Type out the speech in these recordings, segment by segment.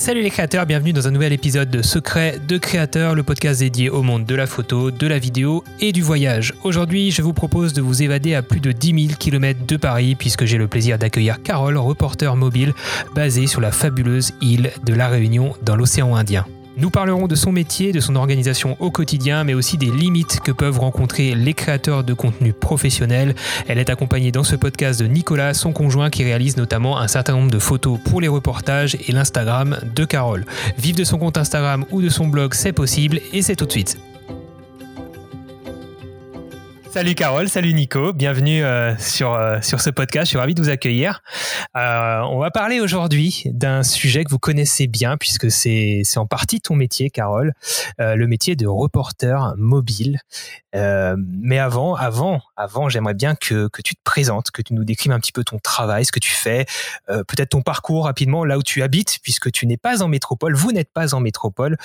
Salut les créateurs, bienvenue dans un nouvel épisode de Secret de créateurs, le podcast dédié au monde de la photo, de la vidéo et du voyage. Aujourd'hui, je vous propose de vous évader à plus de 10 000 km de Paris puisque j'ai le plaisir d'accueillir Carole, reporter mobile basé sur la fabuleuse île de la Réunion dans l'océan Indien. Nous parlerons de son métier, de son organisation au quotidien, mais aussi des limites que peuvent rencontrer les créateurs de contenu professionnels. Elle est accompagnée dans ce podcast de Nicolas, son conjoint, qui réalise notamment un certain nombre de photos pour les reportages et l'Instagram de Carole. Vive de son compte Instagram ou de son blog, c'est possible et c'est tout de suite. Salut Carole, salut Nico, bienvenue euh, sur, euh, sur ce podcast, je suis ravi de vous accueillir. Euh, on va parler aujourd'hui d'un sujet que vous connaissez bien puisque c'est en partie ton métier Carole, le métier de reporter mobile. mais avant, avant, avant, j'aimerais bien que, que tu te présentes, que tu nous décrives un petit peu ton travail, ce que tu fais, peut-être ton parcours rapidement, là où tu habites, puisque tu n'es pas en métropole, vous n'êtes pas en métropole.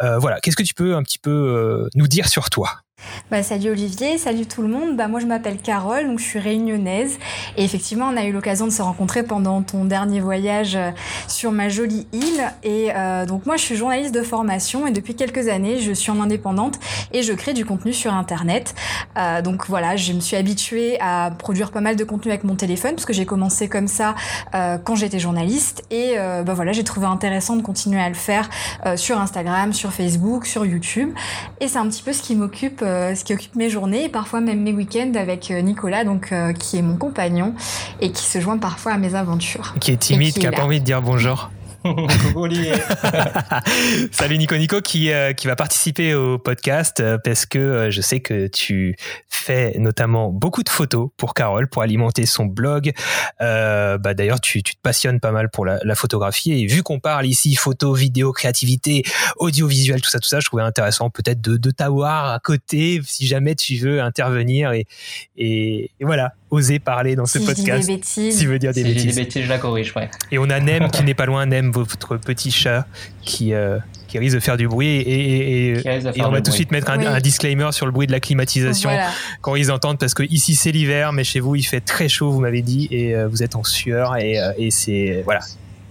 voilà, qu'est-ce que tu peux un petit peu nous dire sur toi? Bah, salut Olivier, salut tout le monde. Bah, moi je m'appelle Carole, donc je suis réunionnaise. Et effectivement, on a eu l'occasion de se rencontrer pendant ton dernier voyage euh, sur ma jolie île. Et euh, donc moi je suis journaliste de formation et depuis quelques années je suis en indépendante et je crée du contenu sur Internet. Euh, donc voilà, je me suis habituée à produire pas mal de contenu avec mon téléphone parce que j'ai commencé comme ça quand j'étais journaliste. Et bah, voilà, j'ai trouvé intéressant de continuer à le faire sur Instagram, sur Facebook, sur YouTube. Et c'est un petit peu ce qui m'occupe euh, ce qui occupe mes journées et parfois même mes week-ends avec euh, Nicolas, donc euh, qui est mon compagnon et qui se joint parfois à mes aventures. Qui est timide, qui, n'a pas envie de dire bonjour. Salut Nico Nico qui, euh, qui va participer au podcast euh, parce que euh, je sais que tu fais notamment beaucoup de photos pour Carole pour alimenter son blog. bah D'ailleurs, tu, tu, te passionnes pas mal pour la, la photographie et vu qu'on parle ici photo, vidéo, créativité, audiovisuel, tout ça, tout ça, je trouvais intéressant peut-être de, de t'avoir à côté si jamais tu veux intervenir et, et voilà, oser parler dans ce si podcast. Je dis des bêtises. Si veut dire des si bêtises. des bêtises, je la corrige, ouais. Et on a Nem qui n'est pas loin, Nem, votre petit chat qui, euh, qui risque de faire du bruit. Et, et, et, et on va tout de suite mettre un, oui. un, disclaimer sur le bruit de la climatisation voilà. quand ils entendent, parce que ici c'est l'hiver, mais chez vous il fait très chaud, vous m'avez dit, et euh, vous êtes en sueur, et, euh, et c'est. Voilà.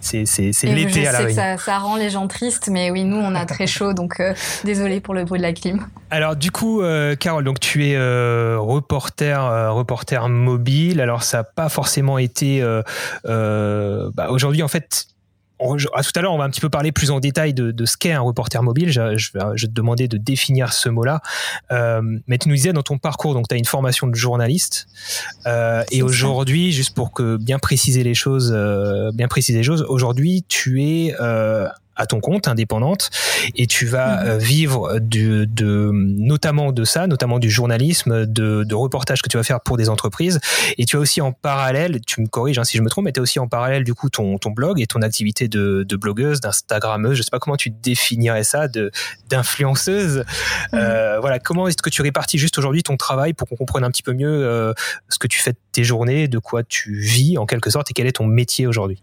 C'est l'été à la ça, ça, rend les gens tristes, mais oui, nous, on a très chaud, donc euh, désolé pour le bruit de la clim. Alors, du coup, euh, Carole, donc tu es euh, reporter, reporter mobile. Alors, ça n'a pas forcément été. Bah, Aujourd'hui, en fait, à tout à l'heure, on va un petit peu parler plus en détail de, de ce qu'est un reporter mobile. Je, je, je, vais te demander de définir ce mot-là. Euh, mais tu nous disais dans ton parcours, donc tu as une formation de journaliste. Euh, et aujourd'hui, juste pour que bien préciser les choses, euh, bien préciser les choses, aujourd'hui, tu es euh, à ton compte, indépendante, et tu vas mmh. vivre de, de, notamment de ça, notamment du journalisme, de, de reportages que tu vas faire pour des entreprises, et tu as aussi en parallèle, tu me corriges hein, si je me trompe, mais tu as aussi en parallèle du coup ton, ton blog et ton activité de, de blogueuse, d'instagrammeuse, je sais pas comment tu définirais ça, de d'influenceuse. Mmh. Euh, voilà, comment est-ce que tu répartis juste aujourd'hui ton travail pour qu'on comprenne un petit peu mieux euh, ce que tu fais de tes journées, de quoi tu vis en quelque sorte, et quel est ton métier aujourd'hui?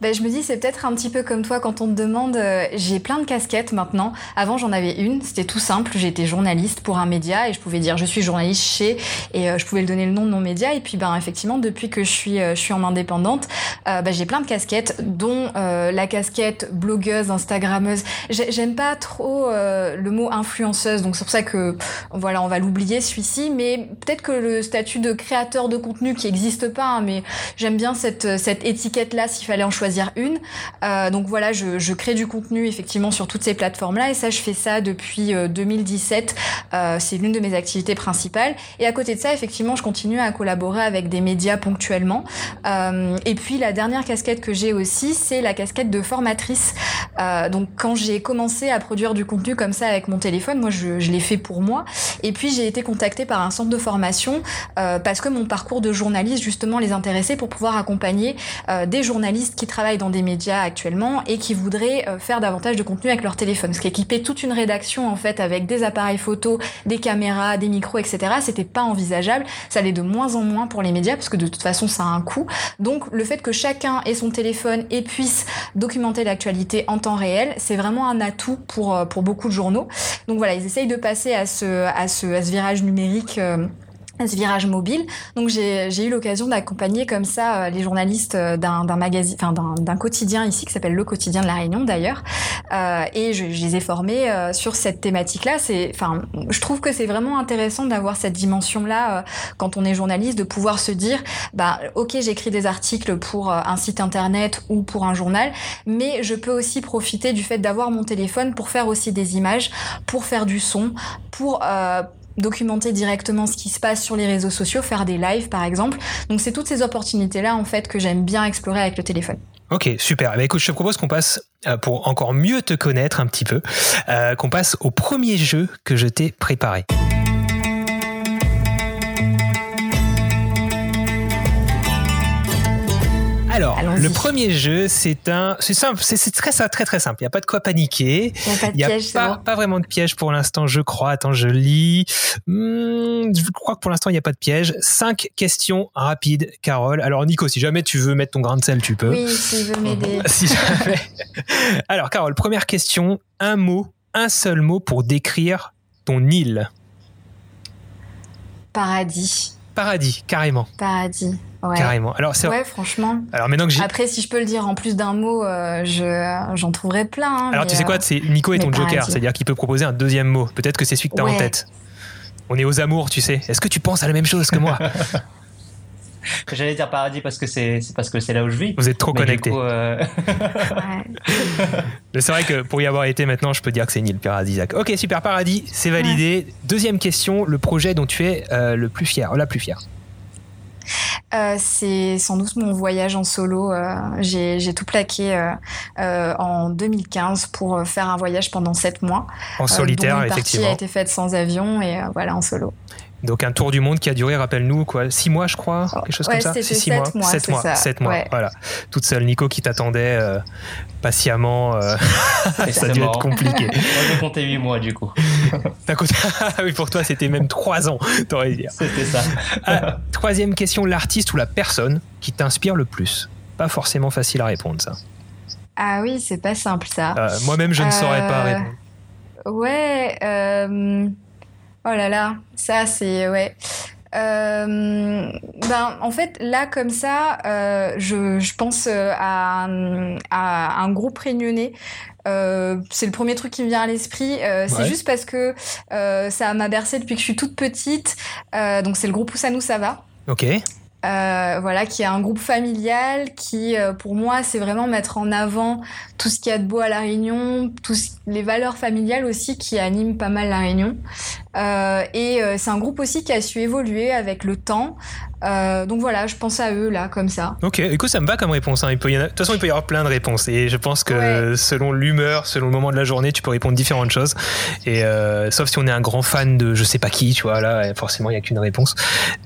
Ben, je me dis c'est peut-être un petit peu comme toi quand on te demande euh, j'ai plein de casquettes maintenant. Avant j'en avais une. C'était tout simple. J'étais journaliste pour un média et je pouvais dire je suis journaliste chez et euh, je pouvais le donner le nom de mon média. Et puis ben effectivement depuis que je suis euh, je suis en indépendante ben, j'ai plein de casquettes dont la casquette blogueuse instagrammeuse. J'aime pas trop le mot influenceuse. Donc c'est pour ça que voilà on va l'oublier celui-ci. Mais peut-être que le statut de créateur de contenu qui existe pas hein, mais j'aime bien cette cette étiquette là s'il fallait en choisir une. Donc voilà, je, crée du contenu effectivement sur toutes ces plateformes-là et ça, je fais ça depuis euh, 2017. Euh, c'est l'une de mes activités principales. Et à côté de ça, effectivement, je continue à collaborer avec des médias ponctuellement. Euh, et puis la dernière casquette que j'ai aussi, c'est la casquette de formatrice. Euh, donc quand j'ai commencé à produire du contenu comme ça avec mon téléphone, moi je, l'ai fait pour moi. Et puis j'ai été contactée par un centre de formation euh, parce que mon parcours de journaliste justement les intéressait pour pouvoir accompagner des journalistes qui travaillent dans des médias actuellement et qui voudraient euh, faire davantage de contenu avec leur téléphone. Ce qui équipait toute une rédaction en fait avec des appareils photo, des caméras, des micros, etc. C'était pas envisageable. Ça allait de moins en moins pour les médias parce que de toute façon ça a un coût. Donc le fait que chacun ait son téléphone et puisse documenter l'actualité en temps réel, c'est vraiment un atout pour pour beaucoup de journaux. Donc voilà, ils essayent de passer à ce virage numérique. Euh, ce virage mobile. Donc j'ai eu l'occasion d'accompagner comme ça euh, les journalistes euh, d'un magazine, enfin d'un quotidien ici qui s'appelle Le Quotidien de la Réunion d'ailleurs, euh, et je, je, les ai formés euh, sur cette thématique-là. C'est, enfin, je trouve que c'est vraiment intéressant d'avoir cette dimension-là quand on est journaliste, de pouvoir se dire, bah ok, j'écris des articles pour un site internet ou pour un journal, mais je peux aussi profiter du fait d'avoir mon téléphone pour faire aussi des images, pour faire du son, pour documenter directement ce qui se passe sur les réseaux sociaux, faire des lives par exemple. Donc c'est toutes ces opportunités-là en fait que j'aime bien explorer avec le téléphone. Ok, super. Bah, écoute, je te propose qu'on passe, euh, pour encore mieux te connaître un petit peu, euh, qu'on passe au premier jeu que je t'ai préparé. Alors, le premier jeu, c'est un, c'est simple, c'est très, très très simple. Il n'y a pas de quoi paniquer. Il n'y a, pas, pas, vraiment de piège pour l'instant, je crois. Attends, je lis. Hmm, je crois que pour l'instant, il n'y a pas de piège. Cinq questions rapides, Carole. Alors, Nico, si jamais tu veux mettre ton grain de sel, tu peux. Oui, si veux m'aider. si jamais. Alors, Carole, première question. Un mot, un seul mot pour décrire ton île. Paradis. Paradis, carrément. Paradis. Ouais. Carrément. Alors, c'est... Ouais, franchement. Alors maintenant que j'ai... Après, si je peux le dire en plus d'un mot, euh, je, j'en trouverai plein. Hein, Alors, tu sais quoi, euh, c'est Nico est ton joker, paradis. c'est-à-dire qu'il peut proposer un deuxième mot. Peut-être que c'est celui que tu as Ouais. en tête. On est aux amours, tu sais. Est-ce que tu penses à la même chose que moi J'allais dire paradis parce que c'est c'est parce que c'est là où je vis. Vous êtes trop connectés. euh, Ouais. Mais c'est vrai que pour y avoir été maintenant, je peux dire que c'est nil, paradisiaque. Ok, super, paradis, c'est validé. Deuxième question, le projet dont tu es euh, le plus fier, la plus fière. Euh, c'est sans doute mon voyage en solo. Euh, j'ai, tout plaqué euh, en 2015 pour faire un voyage pendant sept mois. En solitaire, dont une partie effectivement. a été faite sans avion et voilà en solo. Donc un tour du monde qui a duré, rappelle-nous, quoi, six mois, je crois, quelque chose Ouais, comme ça. six mois, sept mois, ça. sept mois. Ouais. Voilà, toute seule, Nico qui t'attendait euh, patiemment. euh, ça a dû être compliqué. moi j'ai compté 8 mois du coup. T'as compté- Ah oui, pour toi, c'était même trois ans, t'aurais dit. C'était ça. Ah, troisième question, l'artiste ou la personne qui t'inspire le plus? Pas forcément facile à répondre, ça. Ah oui, c'est pas simple ça. Euh, Moi-même, je ne saurais pas Euh, répondre. Ouais. Oh là là, ça c'est ouais. Euh, ben en fait là comme ça, euh, je, je pense euh, à, un- à un groupe réunionnais. Euh, c'est le premier truc qui me vient à l'esprit. C'est juste parce que ça m'a bercé depuis que je suis toute petite. Donc c'est le groupe Ousanou ça va. Ok. Euh, voilà, qui est un groupe familial qui, euh, pour moi, c'est vraiment mettre en avant tout ce qu'il y a de beau à La Réunion, tous les valeurs familiales aussi qui animent pas mal La Réunion. Euh, et c'est un groupe aussi qui a su évoluer avec le temps. Donc voilà, je pense à eux là, comme ça. Ok, écoute, ça me va comme réponse. hein. Il peut y en a- De toute façon, il peut y avoir plein de réponses. Et je pense que selon l'humeur, selon le moment de la journée, tu peux répondre différentes choses. Et sauf si on est un grand fan de je sais pas qui, tu vois, là, forcément, il n'y a qu'une réponse.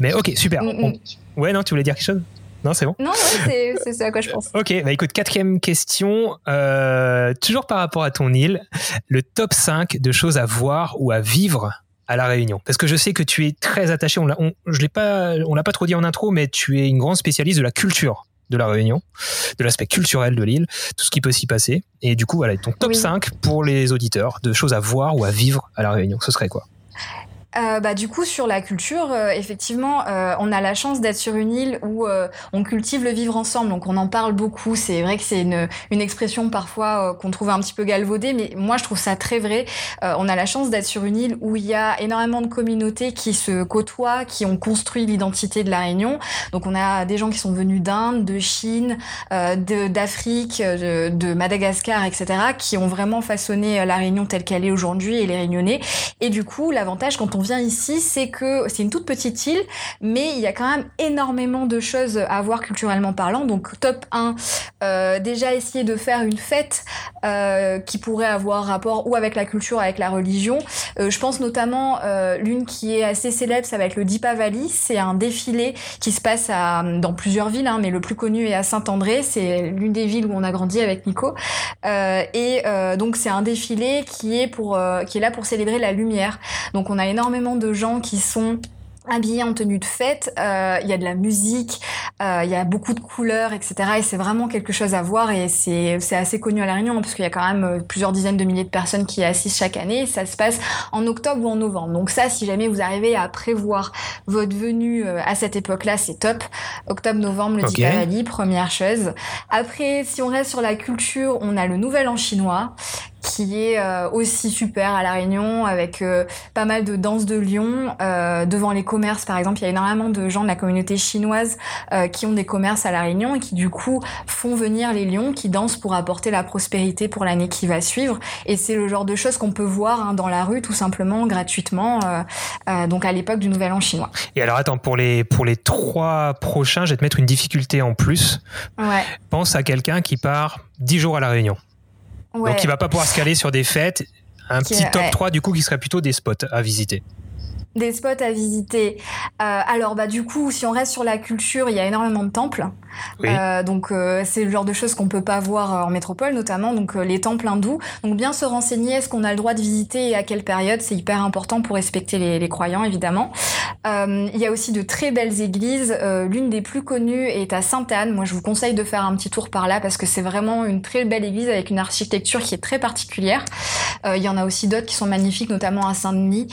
Mais ok, super. Mm, On- mm. Ouais, non, tu voulais dire quelque chose? Non, c'est bon? Non, ouais, c'est- à quoi je pense. Ok, bah écoute, quatrième question, euh, toujours par rapport à ton île, le top 5 de choses à voir ou à vivre à La Réunion. Parce que je sais que tu es très attaché, on l'a, on, je l'ai pas, on l'a pas trop dit en intro, mais tu es une grande spécialiste de la culture de La Réunion, de l'aspect culturel de l'île, tout ce qui peut s'y passer. Et du coup, voilà, ton top Oui. 5 pour les auditeurs de choses à voir ou à vivre à La Réunion. Ce serait quoi? Euh, bah, du coup, sur la culture, euh, effectivement, euh, on a la chance d'être sur une île où euh, on cultive le vivre ensemble. Donc, on en parle beaucoup. C'est vrai que c'est une, une expression parfois euh, qu'on trouve un petit peu galvaudée, mais moi, je trouve ça très vrai. On a la chance d'être sur une île où il y a énormément de communautés qui se côtoient, qui ont construit l'identité de la Réunion. Donc, on a des gens qui sont venus d'Inde, de Chine, euh, de- d'Afrique, de, de Madagascar, etc., qui ont vraiment façonné la Réunion telle qu'elle est aujourd'hui et les Réunionnais. Et du coup, l'avantage quand on vient ici, c'est que c'est une toute petite île, mais il y a quand même énormément de choses à voir culturellement parlant. Donc top 1, euh, déjà essayer de faire une fête euh, qui pourrait avoir rapport ou avec la culture, avec la religion. Euh, je pense notamment l'une qui est assez célèbre, ça va être le Deepavali. C'est un défilé qui se passe dans plusieurs villes, hein, mais le plus connu est à Saint-André. C'est l'une des villes où on a grandi avec Nico. Et donc c'est un défilé qui est pour qui est là pour célébrer la lumière. Donc on a énormément de gens qui sont habillé en tenue de fête, euh, il y a de la musique, euh, il y a beaucoup de couleurs, etc. Et c'est vraiment quelque chose à voir et c'est assez connu à La Réunion parce qu'il y a quand même euh, plusieurs dizaines de milliers de personnes qui y assistent chaque année. ça se passe en octobre ou en novembre. Donc ça, si jamais vous arrivez à prévoir votre venue à cette époque-là, c'est top. Octobre-novembre, le okay. première chose. Après, si on reste sur la culture, on a le Nouvel An chinois qui est euh, aussi super à La Réunion avec euh, pas mal de danses de lions euh, devant les commerces par exemple il y a énormément de gens de la communauté chinoise qui ont des commerces à La Réunion et qui du coup font venir les lions qui dansent pour apporter la prospérité pour l'année qui va suivre et c'est le genre de choses qu'on peut voir hein, dans la rue tout simplement gratuitement donc à l'époque du Nouvel An chinois. Et alors attends pour les pour les trois prochains je vais te mettre une difficulté en plus. Ouais. Pense à quelqu'un qui part dix jours à La Réunion. Donc il va pas pouvoir se caler sur des fêtes. Un petit top 3 du coup qui serait plutôt des spots à visiter. Des spots à visiter. Euh, alors bah du coup, si on reste sur la culture, il y a énormément de temples. Euh, donc euh, c'est le genre de choses qu'on peut pas voir en métropole, notamment donc les temples hindous. Donc bien se renseigner, est-ce qu'on a le droit de visiter et à quelle période, c'est hyper important pour respecter les, les croyants évidemment. il y a aussi de très belles églises. L'une des plus connues est à Sainte-Anne. Moi, je vous conseille de faire un petit tour par là parce que c'est vraiment une très belle église avec une architecture qui est très particulière. Il y en a aussi d'autres qui sont magnifiques, notamment à Saint-Denis,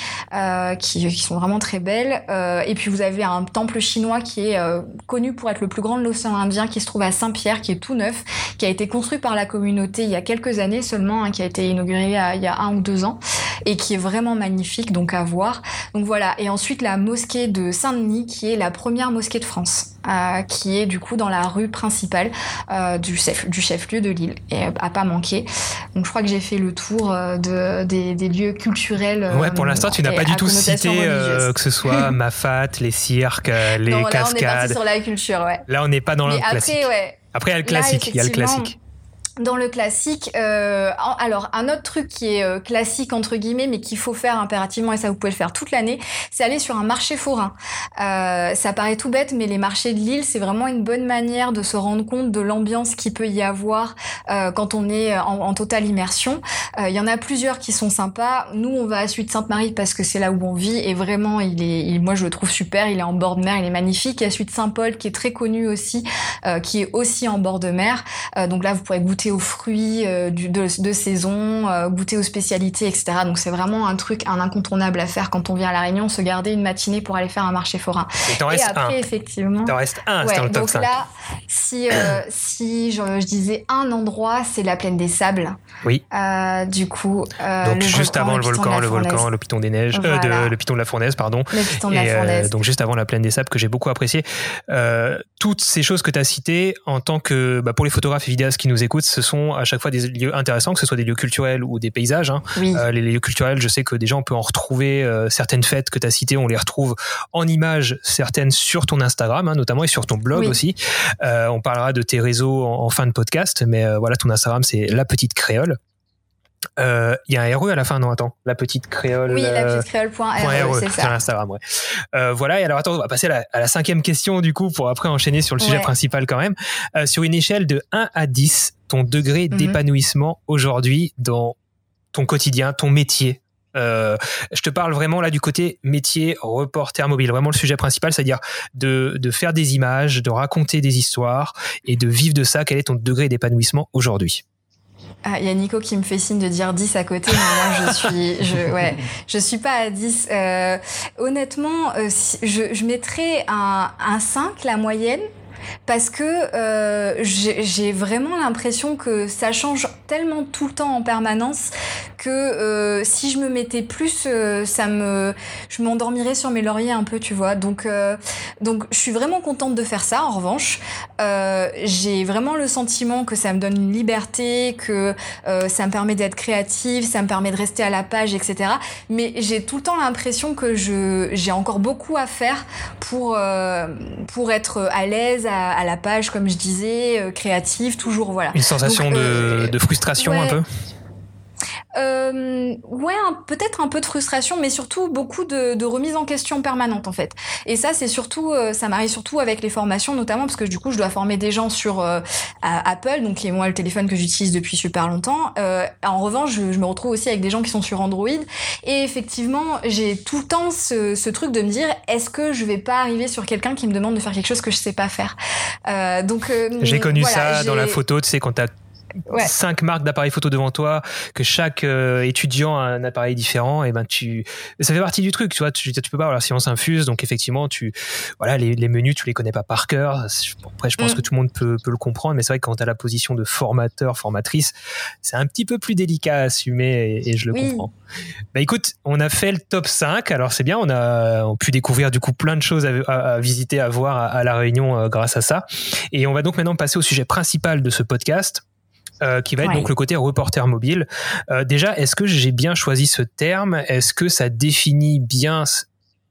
qui, qui, sont vraiment très belles. et puis vous avez un temple chinois qui est connu pour être le plus grand de l'océan indien qui se trouve à Saint-Pierre, qui est tout neuf, qui a été construit par la communauté il y a quelques années seulement, hein, qui a été inauguré il y a un ou deux ans, et qui est vraiment magnifique, donc à voir. Donc voilà. Et ensuite la mosquée de Saint-Denis, qui est la première mosquée de France, euh, qui est du coup dans la rue principale euh, du chef du chef-lieu de Lille, et à pas manquer. Donc je crois que j'ai fait le tour euh, de, des, des, lieux culturels. ouais, pour l'instant, tu n'as pas du tout cité que ce soit Mafat, les cirques, les non, cascades. Là, on est sur la culture, ouais. Là, on n'est pas dans le classique. Après, ouais. Après, il y a le classique. il y a le classique dans le classique, euh, alors un autre truc qui est euh, classique entre guillemets, mais qu'il faut faire impérativement et ça vous pouvez le faire toute l'année, c'est aller sur un marché forain. Euh, ça paraît tout bête, mais les marchés de Lille, c'est vraiment une bonne manière de se rendre compte de l'ambiance qui peut y avoir quand on est en, totale immersion. Il y en a plusieurs qui sont sympas. Nous, on va à Suite Sainte-Marie parce que c'est là où on vit et vraiment, il est, moi je le trouve super. Il est en bord de mer, il est magnifique. Il y a Suite Saint-Paul qui est très connu aussi, qui est aussi en bord de mer. donc là, vous pourrez goûter aux fruits euh, du, de, de, saison, euh, goûter aux spécialités, etc. Donc c'est vraiment un truc, un incontournable à faire quand on vient à La Réunion, se garder une matinée pour aller faire un marché forain. Et, et après, un. effectivement. T'en restes un, ouais, dans le top donc 5. là, si, euh, si je, je, disais un endroit, c'est la plaine des sables. Oui. Euh, du coup. Euh, donc juste volcan, avant le volcan, le volcan, le piton des neiges, voilà. de, le piton de la fournaise, pardon. Le piton de la fournaise. donc juste avant la plaine des sables que j'ai beaucoup apprécié. toutes ces choses que tu as citées en tant que, bah, pour les photographes et vidéastes qui nous écoutent, ce sont à chaque fois des lieux intéressants, que ce soit des lieux culturels ou des paysages. Hein. Oui. Euh, les lieux culturels, je sais que déjà on peut en retrouver euh, certaines fêtes que tu as citées, on les retrouve en images certaines sur ton Instagram, hein, notamment et sur ton blog oui. aussi. Euh, on parlera de tes réseaux en, en fin de podcast, mais voilà, ton Instagram c'est la petite créole. Il euh, y a un RE à la fin, non attends, la petite créole. Oui, la petite créole.re, c'est ça. Instagram, ouais. Euh, voilà, et alors attends, on va passer à la, à la, cinquième question du coup pour après enchaîner sur le sujet principal quand même. Euh, sur une échelle de 1 à 10, ton degré Mhm. d'épanouissement aujourd'hui dans ton quotidien, ton métier. Euh, je te parle vraiment là du côté métier reporter mobile, vraiment le sujet principal, c'est-à-dire de, de faire des images, de raconter des histoires et de vivre de ça. Quel est ton degré d'épanouissement aujourd'hui? Ah, il y a Nico qui me fait signe de dire 10 à côté, mais moi je suis, je, ouais, je suis pas à 10. Euh, honnêtement, euh, si, je, je mettrais un, un 5, la moyenne, parce que euh, j'ai vraiment l'impression que ça change tellement tout le temps en permanence que euh, si je me mettais plus, euh, ça me, je m'endormirais sur mes lauriers un peu, tu vois. Donc, donc, je suis vraiment contente de faire ça. En revanche, j'ai vraiment le sentiment que ça me donne une liberté, que ça me permet d'être créative, ça me permet de rester à la page, etc. Mais j'ai tout le temps l'impression que j'ai encore beaucoup à faire pour pour être à l'aise à, à, la page, comme je disais, euh, créative, toujours voilà. Une sensation Donc, de, de, frustration ouais. un peu euh, ouais, peut-être un peu de frustration, mais surtout beaucoup de, de, remise en question permanente en fait. Et ça, c'est surtout, euh, ça m'arrive surtout avec les formations, notamment parce que du coup, je dois former des gens sur euh, Apple, donc qui est moi le téléphone que j'utilise depuis super longtemps. Euh, en revanche, je, je, me retrouve aussi avec des gens qui sont sur Android, et effectivement, j'ai tout le temps ce, ce, truc de me dire, est-ce que je vais pas arriver sur quelqu'un qui me demande de faire quelque chose que je sais pas faire? Donc, j'ai connu ça dans la photo, tu sais, quand t'as cinq marques d'appareils photo devant toi, que chaque euh, étudiant a un appareil différent, et ben tu, ça fait partie du truc, tu vois. Tu, tu peux pas avoir la science infuse, donc effectivement, tu, voilà, les, les, menus, tu les connais pas par cœur. Après, je pense mm. que tout le monde peut, peut le comprendre, mais c'est vrai que quand tu as la position de formateur, formatrice, c'est un petit peu plus délicat à assumer, et, je le comprends. Bah écoute, on a fait le top 5, alors c'est bien, on a, on pu découvrir du coup plein de choses à, à, visiter, à voir à, à la Réunion euh, grâce à ça. Et on va donc maintenant passer au sujet principal de ce podcast euh, qui va être donc le côté reporter mobile. Euh, déjà, est-ce que j'ai bien choisi ce terme? Est-ce que ça définit bien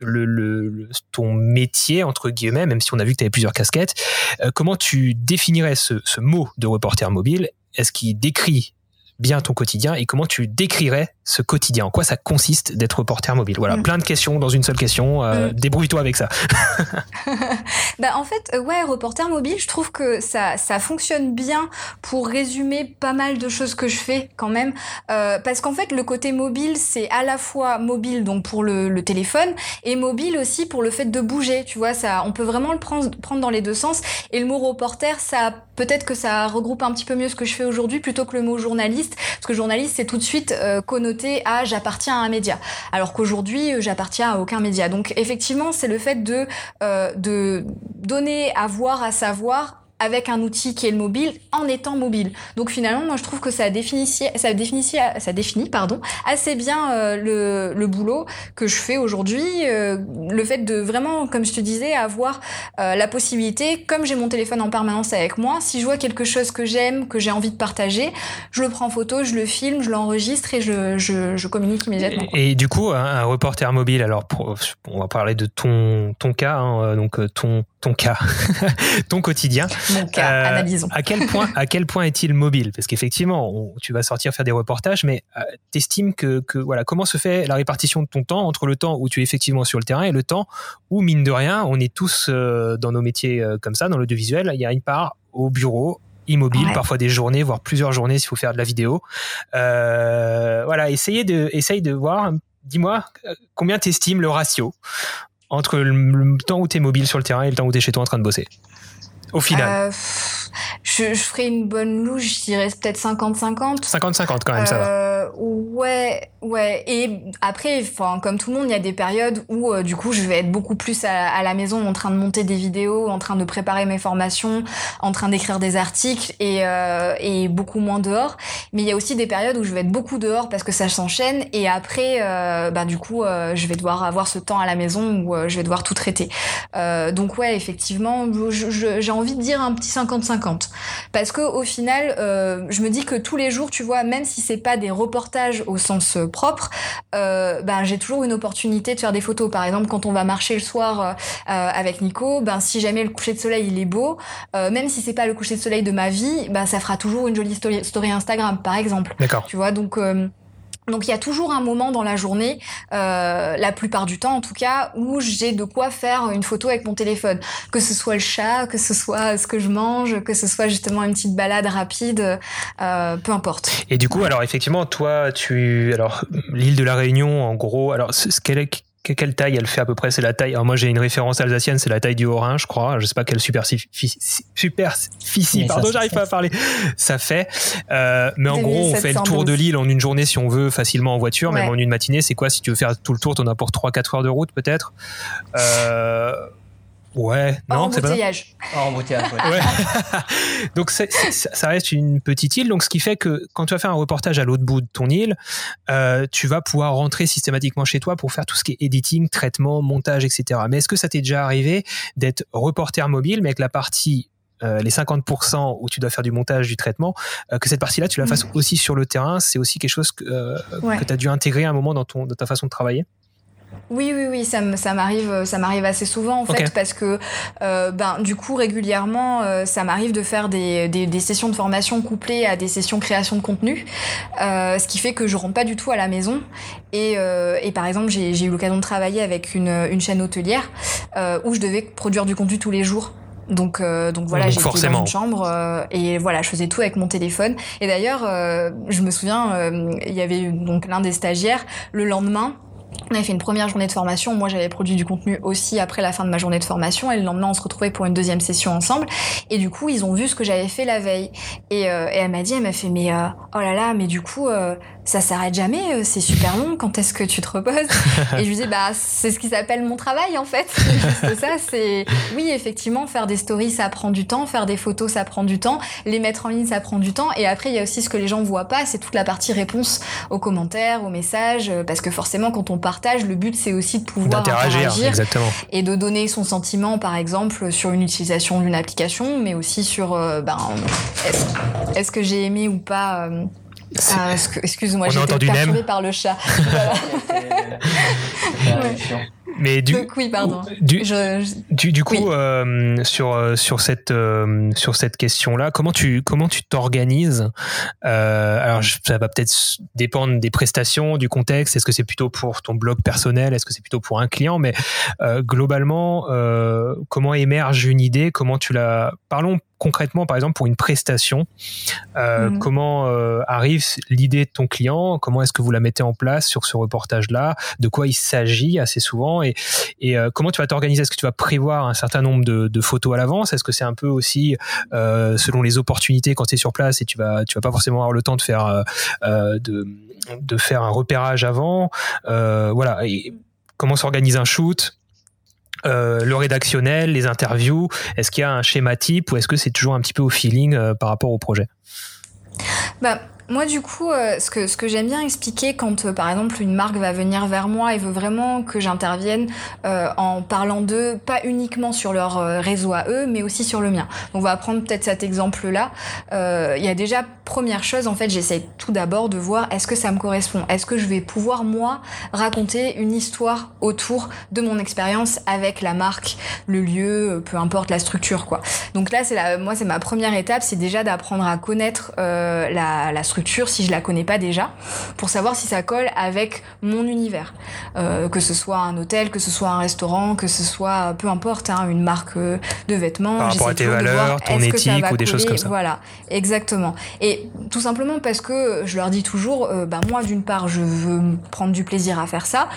le, le, ton métier entre guillemets, même si on a vu que tu avais plusieurs casquettes? Euh, comment tu définirais ce, ce mot de reporter mobile? Est-ce qu'il décrit bien ton quotidien et comment tu décrirais ce quotidien En quoi ça consiste d'être reporter mobile? Voilà, mm. plein de questions dans une seule question. Euh, mm. Débrouille-toi avec ça. bah, en fait, euh, ouais, reporter mobile, je trouve que ça, ça fonctionne bien pour résumer pas mal de choses que je fais quand même. Euh, parce qu'en fait, le côté mobile, c'est à la fois mobile donc pour le, le, téléphone et mobile aussi pour le fait de bouger. Tu vois, ça, on peut vraiment le prendre, prendre dans les deux sens. Et le mot reporter, ça peut-être que ça regroupe un petit peu mieux ce que je fais aujourd'hui plutôt que le mot journaliste. Parce que journaliste, c'est tout de suite euh, connoté à j'appartiens à un média, alors qu'aujourd'hui euh, j'appartiens à aucun média. Donc effectivement, c'est le fait de euh, de donner à voir, à savoir avec un outil qui est le mobile en étant mobile. Donc finalement, moi je trouve que ça définit, ça définit, ça définit pardon, assez bien euh, le, le, boulot que je fais aujourd'hui. Euh, le fait de vraiment, comme je te disais, avoir euh, la possibilité, comme j'ai mon téléphone en permanence avec moi, si je vois quelque chose que j'aime, que j'ai envie de partager, je le prends en photo, je le filme, je l'enregistre et je, je, je, communique immédiatement. Et, du coup, un, reporter mobile, alors on va parler de ton, ton cas, hein, donc ton, ton cas, ton quotidien. Mon cas, euh, analysons. À quel point, à quel point est-il mobile? Parce qu'effectivement, tu vas sortir faire des reportages, mais euh, t'estimes que, que, voilà, comment se fait la répartition de ton temps entre le temps où tu es effectivement sur le terrain et le temps où, mine de rien, on est tous euh, dans nos métiers comme ça, dans l'audiovisuel, il y a une part au bureau, immobile, parfois des journées, voire plusieurs journées s'il faut faire de la vidéo. Euh, voilà, essayez de, essaye de voir. Dis-moi combien t'estimes le ratio entre le, temps où tu mobile sur le terrain et le temps où tu es chez toi en train de bosser. Au final. Euh, je, je ferais une bonne louche, je dirais peut-être 50-50. 50-50 quand même, ça va. Euh, ouais, ouais. Et après, comme tout le monde, il y a des périodes où, euh, du coup, je vais être beaucoup plus à, à, la maison en train de monter des vidéos, en train de préparer mes formations, en train d'écrire des articles et, euh, et beaucoup moins dehors. Mais il y a aussi des périodes où je vais être beaucoup dehors parce que ça s'enchaîne et après, bah, du coup, je vais devoir avoir ce temps à la maison où je vais devoir tout traiter. donc ouais, effectivement, j'ai envie de dire un petit 50-50 parce que au final, euh, je me dis que tous les jours, tu vois, même si c'est pas des reportages au sens euh, propre, euh, ben j'ai toujours une opportunité de faire des photos. Par exemple, quand on va marcher le soir avec Nico, ben si jamais le coucher de soleil il est beau, même si c'est pas le coucher de soleil de ma vie, ben ça fera toujours une jolie story, story Instagram, par exemple. D'accord. Tu vois, donc donc il y a toujours un moment dans la journée, euh, la plupart du temps en tout cas, où j'ai de quoi faire une photo avec mon téléphone. Que ce soit le chat, que ce soit ce que je mange, que ce soit justement une petite balade rapide, euh, peu importe. Et du coup, alors effectivement, toi, tu, alors l'île de la Réunion, en gros, alors ce qu'elle est quelle taille elle fait à peu près? C'est la taille. Alors moi j'ai une référence alsacienne, c'est la taille du Haut-Rhin, je crois. Je sais pas quelle superficie. Superficie. Pardon, j'arrive pas à parler. Ça fait. Euh, mais en gros, on fait le tour de l'île en une journée si on veut, facilement en voiture. Même en une matinée, c'est quoi Si tu veux faire tout le tour, t'en as pour 3-4 heures de route peut-être? Euh, Ouais, non, c'est pas. En embouteillage, ouais. ouais. donc ça reste une petite île, donc ce qui fait que quand tu vas faire un reportage à l'autre bout de ton île, euh, tu vas pouvoir rentrer systématiquement chez toi pour faire tout ce qui est editing, traitement, montage, etc. Mais est-ce que ça t'est déjà arrivé d'être reporter mobile, mais avec la partie euh, les 50% où tu dois faire du montage, du traitement, euh, que cette partie-là, tu la fasses mm. aussi sur le terrain, c'est aussi quelque chose que, euh, que tu as dû intégrer à un moment dans, ton, dans ta façon de travailler? Oui, oui, oui, ça, m'arrive, ça m'arrive assez souvent en fait, parce que euh, ben du coup régulièrement, euh, ça m'arrive de faire des, des, sessions de formation couplées à des sessions création de contenu, euh, ce qui fait que je rentre pas du tout à la maison. Et, et par exemple, j'ai, eu l'occasion de travailler avec une, une chaîne hôtelière où je devais produire du contenu tous les jours. Donc, donc voilà, j'étais dans une chambre et voilà, je faisais tout avec mon téléphone. Et d'ailleurs, je me souviens, il y avait donc l'un des stagiaires le lendemain on avait fait une première journée de formation. Moi, j'avais produit du contenu aussi après la fin de ma journée de formation. Et le lendemain, on se retrouvait pour une deuxième session ensemble. Et du coup, ils ont vu ce que j'avais fait la veille. Et, euh, elle m'a dit, elle m'a fait, mais euh, oh là là, mais du coup, euh, ça s'arrête jamais, euh, c'est super long, quand est-ce que tu te reposes Et je lui dis, bah, c'est ce qui s'appelle mon travail en fait. C'est ça, c'est. Oui, effectivement, faire des stories, ça prend du temps, faire des photos, ça prend du temps, les mettre en ligne, ça prend du temps. Et après, il y a aussi ce que les gens voient pas, c'est toute la partie réponse aux commentaires, aux messages, euh, parce que forcément, quand on partage, le but, c'est aussi de pouvoir interagir exactement. et de donner son sentiment, par exemple, sur une utilisation d'une application, mais aussi sur, euh, ben, est-ce que j'ai aimé ou pas ah, excuse-moi, j'ai été perturbée par le chat. Mais du, oui, pardon. Du, du, coup, euh, sur euh, sur cette euh, sur cette question-là, comment tu comment tu t'organises Alors, ça va peut-être dépendre des prestations, du contexte. Est-ce que c'est plutôt pour ton blog personnel? Est-ce que c'est plutôt pour un client? Mais globalement, comment émerge une idée? Comment tu la Parlons concrètement, par exemple, pour une prestation, euh, mhm. comment euh, arrive l'idée de ton client? Comment est-ce que vous la mettez en place sur ce reportage-là? De quoi il s'agit assez souvent? Et, et euh, comment tu vas t'organiser? Est-ce que tu vas prévoir un certain nombre de, photos à l'avance? Est-ce que c'est un peu aussi selon les opportunités quand tu es sur place et tu vas, tu vas pas forcément avoir le temps de faire, de, de, faire un repérage avant Voilà. Et comment s'organise un shoot? Euh, le rédactionnel, les interviews Est-ce qu'il y a un schéma type ou est-ce que c'est toujours un petit peu au feeling euh, par rapport au projet? Bah, moi, du coup, euh, ce que, ce que j'aime bien expliquer quand, euh, par exemple, une marque va venir vers moi et veut vraiment que j'intervienne euh, en parlant d'eux, pas uniquement sur leur réseau à eux, mais aussi sur le mien. On va prendre peut-être cet exemple-là. Il y a déjà, première chose, en fait, j'essaie tout d'abord de voir est-ce que ça me correspond? Est-ce que je vais pouvoir, moi, raconter une histoire autour de mon expérience avec la marque, le lieu, peu importe la structure, quoi. Donc là, c'est la, moi, c'est ma première étape, c'est déjà d'apprendre à connaître la, la structure si je la connais pas déjà, pour savoir si ça colle avec mon univers. Euh, que ce soit un hôtel, que ce soit un restaurant, que ce soit peu importe, hein, une marque euh, de vêtements. Par rapport à tes valeurs, ton éthique ou des choses comme ça. Voilà, exactement. Et tout simplement parce que je leur dis toujours, euh, bah moi d'une part je veux prendre du plaisir à faire ça.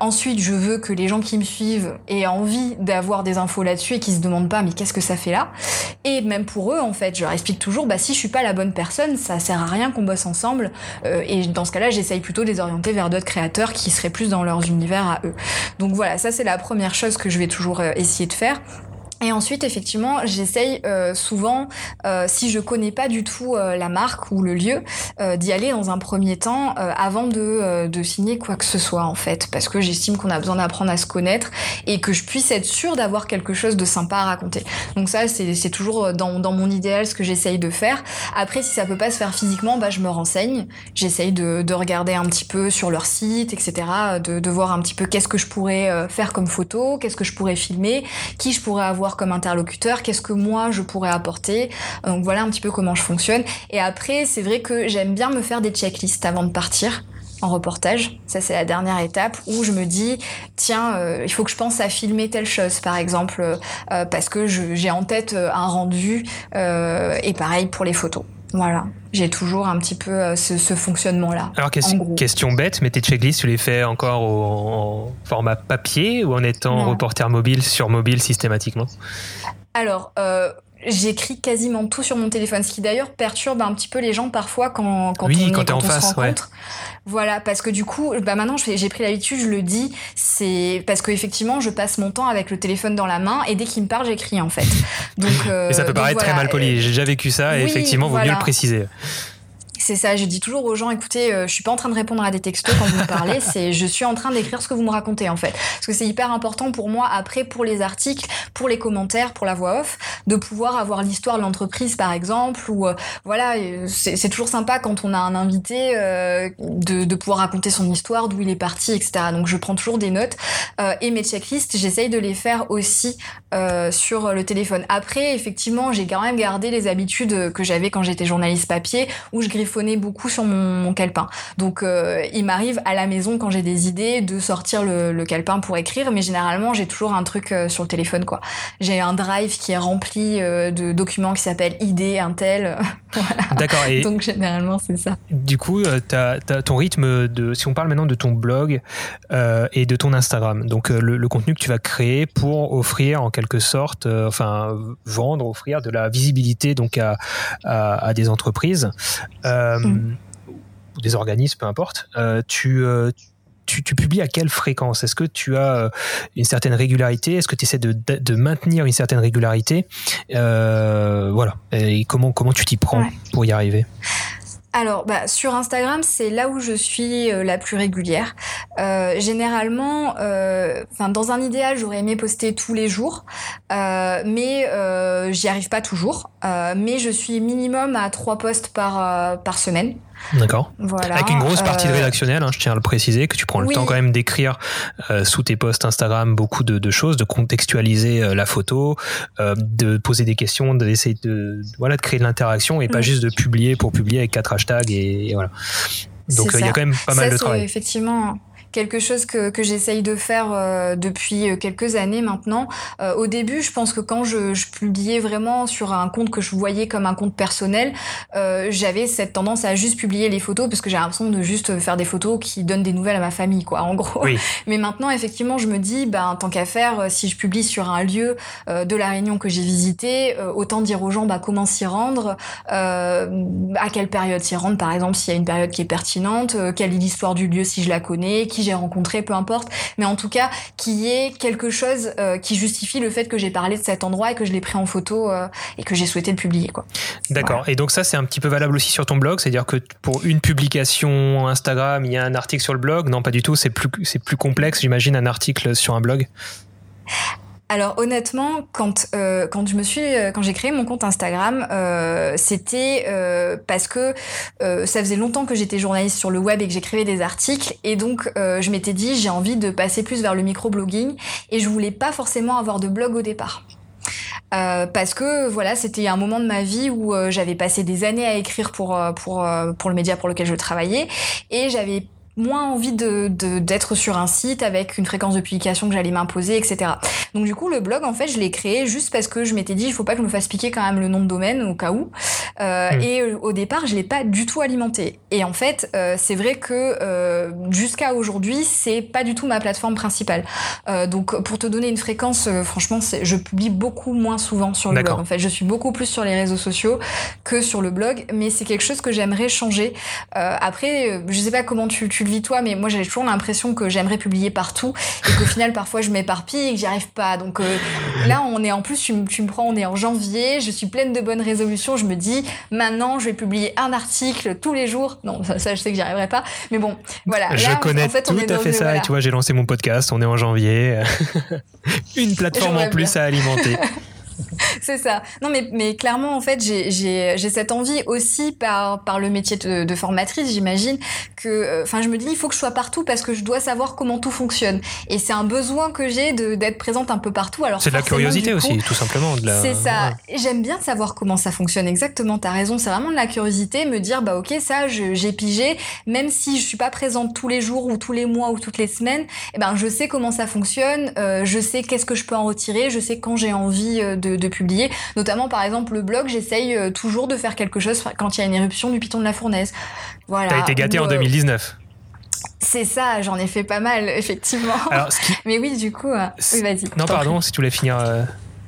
ensuite je veux que les gens qui me suivent aient envie d'avoir des infos là-dessus et qui se demandent pas mais qu'est-ce que ça fait là? Et même pour eux en fait, je leur explique toujours, bah si je suis pas la bonne personne, ça sert à rien qu'on bosse ensemble. Euh, et dans ce cas-là, j'essaye plutôt de les orienter vers d'autres créateurs qui seraient plus dans leurs univers à eux. Donc voilà, ça c'est la première chose que je vais toujours euh, essayer de faire. Et ensuite, effectivement, j'essaye euh, souvent, euh, si je connais pas du tout euh, la marque ou le lieu, d'y aller dans un premier temps avant de, de signer quoi que ce soit en fait, parce que j'estime qu'on a besoin d'apprendre à se connaître et que je puisse être sûre d'avoir quelque chose de sympa à raconter. Donc ça, c'est toujours dans, dans mon idéal ce que j'essaye de faire. Après, si ça peut pas se faire physiquement, bah je me renseigne. J'essaye de, de regarder un petit peu sur leur site, etc. De, de voir un petit peu qu'est-ce que je pourrais faire comme photo, qu'est-ce que je pourrais filmer, qui je pourrais avoir comme interlocuteur, qu'est-ce que moi je pourrais apporter. Donc voilà un petit peu comment je fonctionne. Et après, c'est vrai que j'aime bien me faire des checklists avant de partir en reportage. Ça, c'est la dernière étape où je me dis, tiens, euh, il faut que je pense à filmer telle chose, par exemple, euh, parce que j'ai en tête euh, un rendu, et pareil pour les photos. Voilà, j'ai toujours un petit peu euh, ce, fonctionnement-là. Alors, question, bête, mais tes checklists, tu les fais encore en format papier ou en étant reporter mobile sur mobile systématiquement? Alors, euh, j'écris quasiment tout sur mon téléphone, ce qui d'ailleurs perturbe un petit peu les gens parfois quand, quand on, quand en face, se rencontre. Voilà, parce que du coup, bah maintenant j'ai pris l'habitude, je le dis, c'est parce qu'effectivement je passe mon temps avec le téléphone dans la main et dès qu'il me parle, j'écris en fait. Donc, euh, et ça peut paraître très mal poli. J'ai déjà vécu ça et effectivement, vaut mieux le préciser. C'est ça. Je dis toujours aux gens, écoutez, je suis pas en train de répondre à des textos quand vous me parlez, c'est je suis en train d'écrire ce que vous me racontez en fait. Parce que c'est hyper important pour moi après pour les articles, pour les commentaires, pour la voix off, de pouvoir avoir l'histoire de l'entreprise par exemple ou voilà, c'est toujours sympa quand on a un invité de, de pouvoir raconter son histoire, d'où il est parti, etc. Donc je prends toujours des notes et mes checklists, j'essaye de les faire aussi euh, sur le téléphone. Après, effectivement, j'ai quand même gardé les habitudes que j'avais quand j'étais journaliste papier, où je beaucoup sur mon, calepin. Donc, euh, il m'arrive à la maison quand j'ai des idées de sortir le, calepin pour écrire, mais généralement, j'ai toujours un truc euh, sur le téléphone, quoi. J'ai un drive qui est rempli de documents qui s'appelle ID, Intel. voilà. D'accord. Donc, généralement, c'est ça. Du coup, as, ton rythme de, si on parle maintenant de ton blog et de ton Instagram, donc le, le contenu que tu vas créer pour offrir en quelque sorte, euh, enfin vendre, offrir de la visibilité donc à, à, des entreprises euh, mm. ou des organismes, peu importe. Euh, tu, tu, tu, publies à quelle fréquence? Est-ce que tu as une certaine régularité? Est-ce que tu essaies de, de, maintenir une certaine régularité? Voilà. Et comment, comment tu t'y prends pour y arriver? Alors, bah, sur Instagram, c'est là où je suis euh, la plus régulière. Euh, généralement, euh, dans un idéal, j'aurais aimé poster tous les jours, mais j'y arrive pas toujours. mais je suis minimum à trois posts par semaine. D'accord. Voilà. Avec une grosse partie de euh, rédactionnel, hein, je tiens à le préciser, que tu prends le temps quand même d'écrire euh, sous tes posts Instagram beaucoup de, choses, de contextualiser euh, la photo, de poser des questions, d'essayer de, voilà, de créer de l'interaction et pas juste de publier pour publier avec quatre hashtags et, voilà. Donc il y a quand même pas mal de travail. Effectivement quelque chose que, que j'essaye de faire euh, depuis euh, quelques années maintenant. Euh, au début, je pense que quand je, je, publiais vraiment sur un compte que je voyais comme un compte personnel, j'avais cette tendance à juste publier les photos parce que j'ai l'impression de juste faire des photos qui donnent des nouvelles à ma famille, quoi, en gros. Mais maintenant, effectivement, je me dis, ben, tant qu'à faire, si je publie sur un lieu de la Réunion que j'ai visité, autant dire aux gens bah, comment s'y rendre, à quelle période s'y rendre, par exemple, s'il y a une période qui est pertinente, quelle est l'histoire du lieu si je la connais, qui j'ai rencontré, peu importe, mais en tout cas qu'il y ait quelque chose euh, qui justifie le fait que j'ai parlé de cet endroit et que je l'ai pris en photo euh, et que j'ai souhaité le publier. Quoi. D'accord. Et donc ça, c'est un petit peu valable aussi sur ton blog, c'est-à-dire que pour une publication Instagram, il y a un article sur le blog? Non, pas du tout. C'est plus, c'est plus complexe, j'imagine, un article sur un blog? Alors honnêtement, quand euh, quand je me suis euh, quand j'ai créé mon compte Instagram, euh, c'était euh, parce que euh, ça faisait longtemps que j'étais journaliste sur le web et que j'écrivais des articles et donc je m'étais dit j'ai envie de passer plus vers le microblogging et je voulais pas forcément avoir de blog au départ. Euh, parce que voilà, c'était un moment de ma vie où j'avais passé des années à écrire pour pour pour le média pour lequel je travaillais et j'avais moins envie de d'être sur un site avec une fréquence de publication que j'allais m'imposer, etc. Donc du coup, le blog, en fait, je l'ai créé juste parce que je m'étais dit, il faut pas que je me fasse piquer quand même le nom de domaine au cas où. Euh, hmm. Et euh, au départ, je l'ai pas du tout alimenté. Et en fait, euh, c'est vrai que euh, jusqu'à aujourd'hui, c'est pas du tout ma plateforme principale. Euh, donc pour te donner une fréquence, euh, franchement, je publie beaucoup moins souvent sur le blog. En fait, je suis beaucoup plus sur les réseaux sociaux que sur le blog, mais c'est quelque chose que j'aimerais changer. après, je sais pas comment tu, tu vis toi, mais moi j'ai toujours l'impression que j'aimerais publier partout et qu'au final parfois je m'éparpille et que j'y arrive pas. Donc euh, là on est en plus, tu, me prends, on est en janvier, je suis pleine de bonnes résolutions, je me dis maintenant je vais publier un article tous les jours. Non, ça, je sais que j'y arriverai pas, mais bon, voilà. Je connais en fait, tout à fait ça et tu vois j'ai lancé mon podcast, on est en janvier, une plateforme en plus à alimenter. c'est ça. Non, mais, mais clairement, en fait, j'ai cette envie aussi par, par le métier de, formatrice, j'imagine, que, euh, enfin, je me dis, il faut que je sois partout parce que je dois savoir comment tout fonctionne. Et c'est un besoin que j'ai d'être présente un peu partout. Alors c'est de la curiosité aussi, tout simplement. C'est ça. J'aime bien savoir comment ça fonctionne. Exactement, t'as raison. C'est vraiment de la curiosité, me dire, bah ok, ça, j'ai pigé, même si je suis pas présente tous les jours ou tous les mois ou toutes les semaines, eh ben, je sais comment ça fonctionne, euh, je sais qu'est-ce que je peux en retirer, je sais quand j'ai envie euh, de, publier. Notamment, par exemple, le blog, j'essaye euh, toujours de faire quelque chose quand il y a une éruption du piton de la fournaise. Voilà. T'as été gâté en 2019. Euh, c'est ça, j'en ai fait pas mal, effectivement. Mais oui, du coup, euh, oui, vas-y. Non, pardon, si tu voulais finir.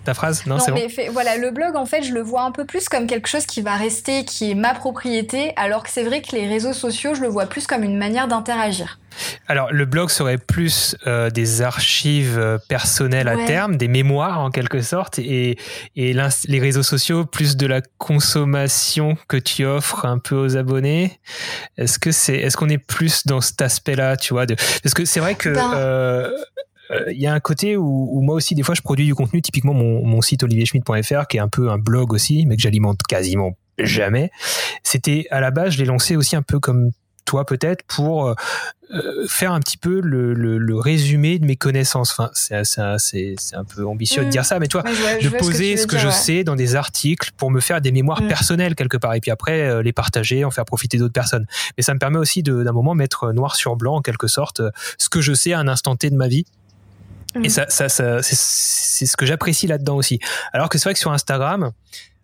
Ta phrase Non, Non, c'est bon. fait- voilà, le blog, en fait, je le vois un peu plus comme quelque chose qui va rester, qui est ma propriété, alors que c'est vrai que les réseaux sociaux, je le vois plus comme une manière d'interagir. Alors, le blog serait plus euh, des archives euh, personnelles à terme, des mémoires en quelque sorte, et, et les réseaux sociaux, plus de la consommation que tu offres un peu aux abonnés. Est-ce que c'est, est-ce qu'on est plus dans cet aspect-là, tu vois de, Parce que c'est vrai que Ben- euh, il y a un côté où, où moi aussi des fois je produis du contenu, typiquement mon, mon site olivierschmidt.fr qui est un peu un blog aussi, mais que j'alimente quasiment jamais. C'était à la base, je l'ai lancé aussi un peu comme toi peut-être pour euh, euh, faire un petit peu le, le, le résumé de mes connaissances. Enfin, c'est c'est c'est c'est un peu ambitieux de Mm. dire ça, mais toi, vois- de vois ce que poser ce que, dire, je ouais. sais dans des articles pour me faire des mémoires Mm. personnelles quelque part, et puis après euh, les partager, en faire profiter d'autres personnes. Mais ça me permet aussi de- d'un moment mettre noir sur blanc en quelque sorte euh, ce que je sais à un instant T de ma vie. Et Mm. ça, ça, ça c'est- ce que j'apprécie là-dedans aussi. Alors que c'est vrai que sur Instagram,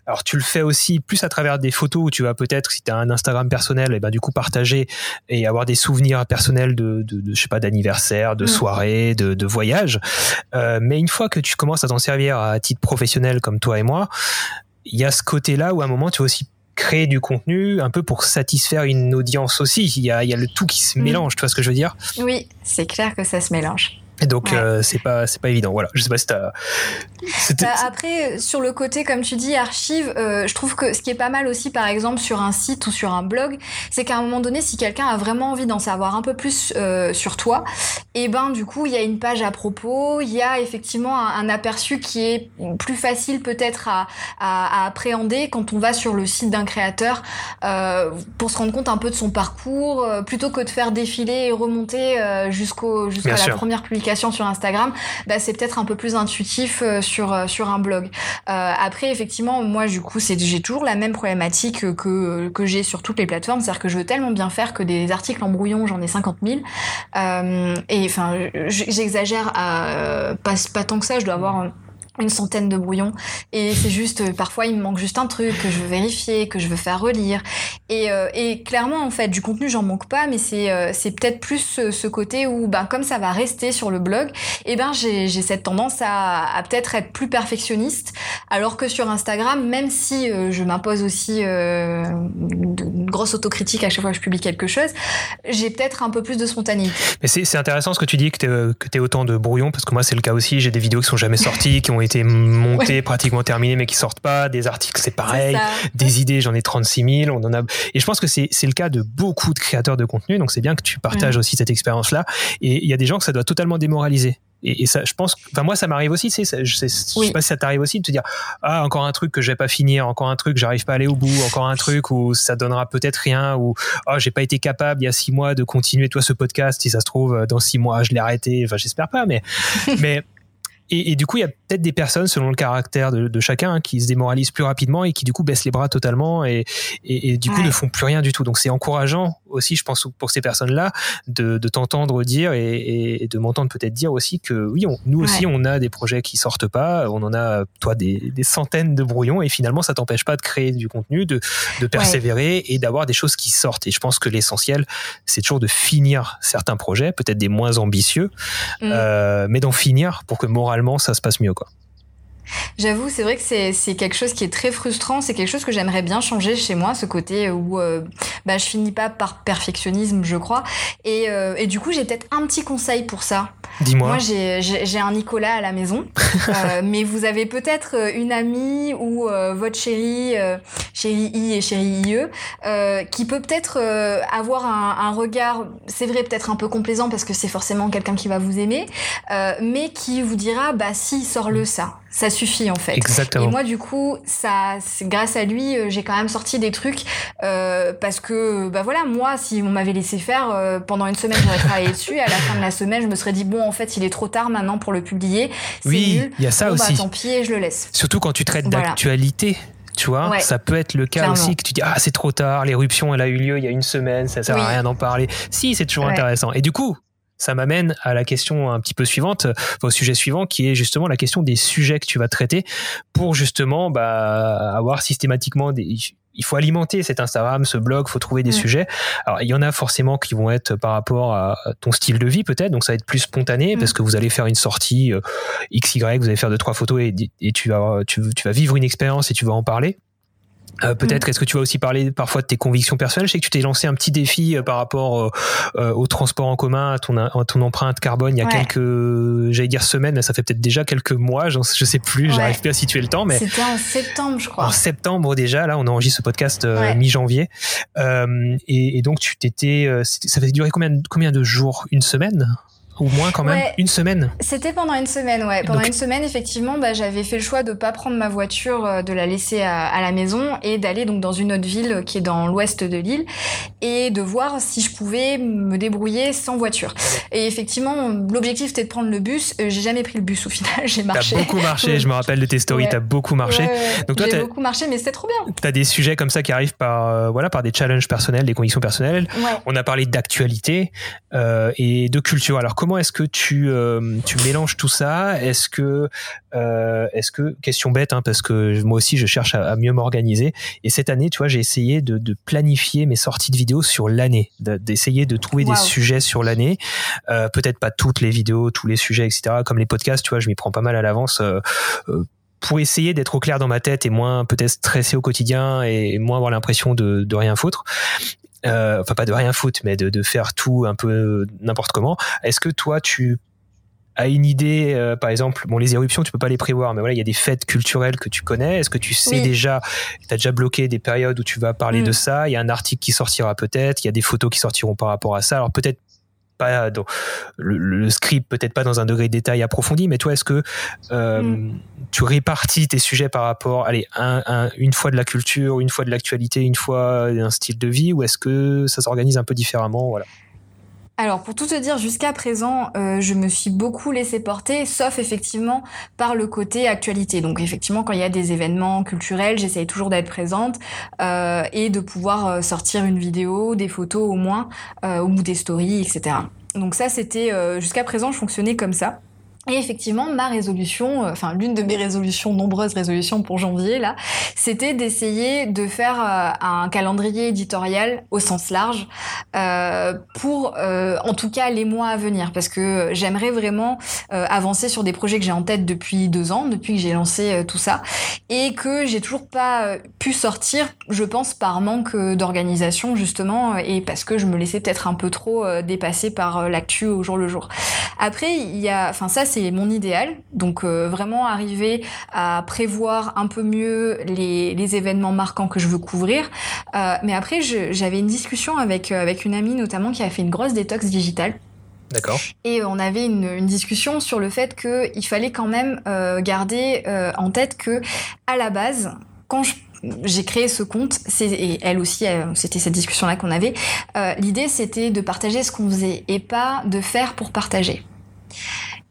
alors tu le fais aussi plus à travers des photos où tu vas peut-être, si tu as un Instagram personnel, et ben du coup partager et avoir des souvenirs personnels de, de, de, je sais pas d'anniversaire, de Mm. soirée, de, de voyage. Euh, mais une fois que tu commences à t'en servir à titre professionnel comme toi et moi, il y a ce côté-là où à un moment tu vas aussi créer du contenu un peu pour satisfaire une audience aussi. Il y a, il y a le tout qui se Mm. mélange, tu vois ce que je veux dire? Oui, c'est clair que ça se mélange. Donc Ouais. euh, c'est pas c'est pas évident. Voilà, je sais pas si t'as. Bah, après, sur le côté, comme tu dis, archive, euh, je trouve que ce qui est pas mal aussi, par exemple, sur un site ou sur un blog, c'est qu'à un moment donné, si quelqu'un a vraiment envie d'en savoir un peu plus euh, sur toi, et ben du coup, il y a une page à propos, il y a effectivement un, un aperçu qui est plus facile peut-être à, à, à appréhender quand on va sur le site d'un créateur pour se rendre compte un peu de son parcours, plutôt que de faire défiler et remonter jusqu'au jusqu'à la première publication sur Instagram. Bah, c'est peut-être un peu plus intuitif euh, sur euh, sur un blog. Euh, après, effectivement, moi, du coup, j'ai toujours la même problématique que que j'ai sur toutes les plateformes, c'est-à-dire que je veux tellement bien faire que des articles en brouillon, j'en ai 50 000. Euh, et enfin, j'exagère pas tant que ça. Je dois avoir une centaine de brouillons. Et c'est juste euh, parfois il me manque juste un truc que je veux vérifier que je veux faire relire. Et, euh, et clairement en fait du contenu j'en manque pas mais c'est euh, c'est peut-être plus ce, côté où ben comme ça va rester sur le blog et ben j'ai cette tendance à, à peut-être être plus perfectionniste. Alors que sur Instagram même si euh, je m'impose aussi euh, une une grosse autocritique à chaque fois que je publie quelque chose j'ai peut-être un peu plus de spontanéité. Mais c'est c'est intéressant ce que tu dis, que tu que t'aies autant de brouillons, parce que moi c'est le cas aussi. J'ai des vidéos qui sont jamais sorties, qui ont été montées, pratiquement terminées, mais qui sortent pas. Des articles, c'est pareil. Des idées, j'en ai 36 000. On en a... Et je pense que c'est c'est le cas de beaucoup de créateurs de contenu. Donc c'est bien que tu partages aussi cette expérience-là. Et il y a des gens que ça doit totalement démoraliser. Et, et ça, je pense, enfin moi ça m'arrive aussi, ça- je sais, je sais pas si ça t'arrive aussi de te dire ah encore un truc que je vais pas finir, encore un truc j'arrive pas à aller au bout, encore un truc où ça donnera peut-être rien, ou oh j'ai pas été capable il y a six mois de continuer toi ce podcast, si ça se trouve dans six mois je l'ai arrêté, enfin j'espère pas, mais mais et, et du coup, il y a peut-être des personnes, selon le caractère de, de chacun, hein, qui se démoralisent plus rapidement et qui du coup baissent les bras totalement et, et, et du coup ne font plus rien du tout. Donc c'est encourageant aussi, je pense, pour ces personnes-là, de, de t'entendre dire et, de m'entendre peut-être dire aussi que oui, on- nous aussi, on a des projets qui sortent pas, on en a, toi, des, des centaines de brouillons et finalement, ça t'empêche pas de créer du contenu, de, de persévérer et d'avoir des choses qui sortent. Et je pense que l'essentiel, c'est toujours de finir certains projets, peut-être des moins ambitieux, Mm. euh, mais d'en finir pour que moralement ça se passe mieux quoi. J'avoue, c'est vrai que c'est quelque chose qui est très frustrant. C'est quelque chose que j'aimerais bien changer chez moi, ce côté où euh, bah, je finis pas par perfectionnisme, je crois. Et, euh, et du coup, j'ai peut-être un petit conseil pour ça. Dis-moi. Moi, j'ai- un Nicolas à la maison, euh, mais vous avez peut-être euh, une amie ou votre chérie, chérie I et chérie IE, qui peut peut-être avoir un, un regard, c'est vrai, peut-être un peu complaisant parce que c'est forcément quelqu'un qui va vous aimer, mais qui vous dira, bah si, sors-le ça, ça suffit en fait. Exactement. Et moi, du coup, ça, grâce à lui, euh, j'ai quand même sorti des trucs euh, parce que, bah voilà, moi, si on m'avait laissé faire euh, pendant une semaine, j'aurais travaillé dessus. À la fin de la semaine, je me serais dit bon, en fait, il est trop tard maintenant pour le publier. Oui, il y a ça Bon, aussi. Bah, tant pis, et je le laisse. Surtout quand tu traites Voilà. d'actualité. Tu vois, Ouais. ça peut être le cas Clairement. aussi que tu dis ah c'est trop tard, l'éruption elle a eu lieu il y a une semaine, ça sert à rien d'en parler. Si c'est toujours Ouais. intéressant. Et du coup, ça m'amène à la question un petit peu suivante, au sujet suivant, qui est justement la question des sujets que tu vas traiter pour justement bah, avoir systématiquement des, il faut alimenter cet Instagram, ce blog, faut trouver des sujets. Alors il y en a forcément qui vont être par rapport à ton style de vie peut-être, donc ça va être plus spontané Mm. parce que vous allez faire une sortie euh, XY, vous allez faire deux trois photos et, et tu vas tu, tu vas vivre une expérience et tu vas en parler. Euh, peut-être est-ce que tu vas aussi parler parfois de tes convictions personnelles? Je sais que tu t'es lancé un petit défi euh, par rapport euh, euh, au transport en commun, à ton, à ton empreinte carbone il y a Ouais. quelques, j'allais dire semaines, mais ça fait peut-être déjà quelques mois, je sais plus, Ouais. j'arrive plus à situer le temps, mais C'était en septembre, je crois. en septembre déjà, là on enregistre ce podcast euh, Ouais. mi-janvier, Euh, et, et donc tu t'étais, euh, ça fait durer combien, combien de jours? Une semaine? Ou moins quand même Ouais. Une semaine C'était pendant une semaine, ouais. Pendant Donc- une semaine, effectivement, bah, j'avais fait le choix de pas prendre ma voiture, euh, de la laisser à, à la maison et d'aller donc dans une autre ville qui est dans l'ouest de l'île et de voir si je pouvais me débrouiller sans voiture. Et effectivement, l'objectif c'était de prendre le bus. Euh, J'ai jamais pris le bus au final, j'ai T'as marché. beaucoup marché, je me rappelle de tes stories, Ouais. t'as beaucoup marché. Ouais, ouais, Donc toi, j'ai t'as- beaucoup marché, mais c'était trop bien. T'as des sujets comme ça qui arrivent par, euh, voilà, par des challenges personnels, des convictions personnelles. On a parlé d'actualité euh, et de culture. Alors comment est-ce que tu euh, tu mélanges tout ça? Est-ce que euh, est-ce que question bête hein, parce que moi aussi je cherche à, à mieux m'organiser et cette année tu vois j'ai essayé de, de planifier mes sorties de vidéos sur l'année, de- d'essayer de trouver des sujets sur l'année. Euh, Peut-être pas toutes les vidéos, tous les sujets etc. Comme les podcasts, tu vois je m'y prends pas mal à l'avance. pour essayer d'être au clair dans ma tête et moins peut-être stressé au quotidien et moins avoir l'impression de, de rien foutre. Euh, enfin pas de rien foutre, mais de, de faire tout un peu n'importe comment. Est-ce que toi tu as une idée, euh, par exemple, bon les éruptions tu peux pas les prévoir, mais voilà il y a des fêtes culturelles que tu connais. Est-ce que tu sais Oui. déjà, tu as déjà bloqué des périodes où tu vas parler de ça? Il y a un article qui sortira peut-être, il y a des photos qui sortiront par rapport à ça. Alors peut-être pas dans le, le script, peut-être pas dans un degré de détail approfondi, mais toi, est-ce que euh, Mm. tu répartis tes sujets par rapport, allez, un, un- une fois de la culture, une fois de l'actualité, une fois un style de vie, ou est-ce que ça s'organise un peu différemment Voilà? Alors, pour tout te dire, jusqu'à présent, euh, je me suis beaucoup laissé porter, sauf effectivement par le côté actualité. Donc, effectivement, quand il y a des événements culturels, j'essaye toujours d'être présente euh, et de pouvoir euh, sortir une vidéo, des photos au moins, euh, ou des stories, etc. Donc ça, c'était euh, jusqu'à présent, je fonctionnais comme ça. Et effectivement, ma résolution, euh, enfin l'une de mes résolutions, nombreuses résolutions pour janvier là, c'était d'essayer de faire euh, un calendrier éditorial au sens large euh, pour, en tout cas, les mois à venir, parce que j'aimerais vraiment avancer sur des projets que j'ai en tête depuis deux ans, depuis que j'ai lancé tout ça, et que j'ai toujours pas pu sortir, je pense, par manque d'organisation justement, et parce que je me laissais peut-être un peu trop dépasser par l'actu au jour le jour. Après, il y a, enfin ça c'est mon idéal, donc euh, vraiment arriver à prévoir un peu mieux les, les événements marquants que je veux couvrir. Euh, mais après, j'avais une discussion avec euh, avec une amie notamment qui a fait une grosse détox digitale. D'accord. Et on avait une, une discussion sur le fait qu'il fallait quand même euh, garder en tête que, à la base, quand je- j'ai créé ce compte, et elle aussi, c'était cette discussion-là qu'on avait, euh, l'idée c'était de partager ce qu'on faisait et pas de faire pour partager.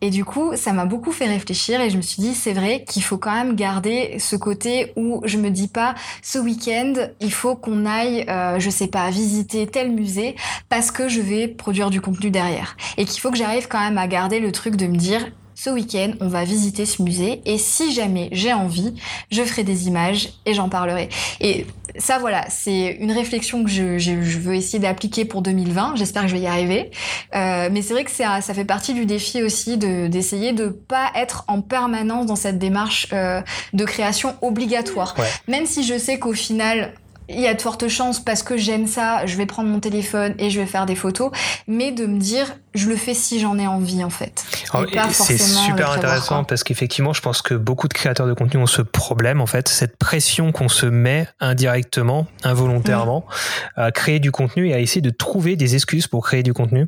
Et du coup, ça m'a beaucoup fait réfléchir et je me suis dit, c'est vrai qu'il faut quand même garder ce côté où je me dis pas, ce week-end, il faut qu'on aille, euh, je sais pas, visiter tel musée parce que je vais produire du contenu derrière. Et qu'il faut que j'arrive quand même à garder le truc de me dire, ce week-end, on va visiter ce musée et si jamais j'ai envie, je ferai des images et j'en parlerai. Et ça, voilà, c'est une réflexion que je, je- je veux essayer d'appliquer pour 2020. J'espère que je vais y arriver. Euh, mais c'est vrai que ça, ça fait partie du défi aussi de- d'essayer de pas être en permanence dans cette démarche euh, de création obligatoire. Ouais. Même si je sais qu'au final, il y a de fortes chances parce que j'aime ça, je vais prendre mon téléphone et je vais faire des photos, mais de me dire, je le fais si j'en ai envie en fait. Et C'est le super intéressant parce qu'effectivement, je pense que beaucoup de créateurs de contenu ont ce problème, en fait, cette pression qu'on se met indirectement, involontairement, à créer du contenu et à essayer de trouver des excuses pour créer du contenu.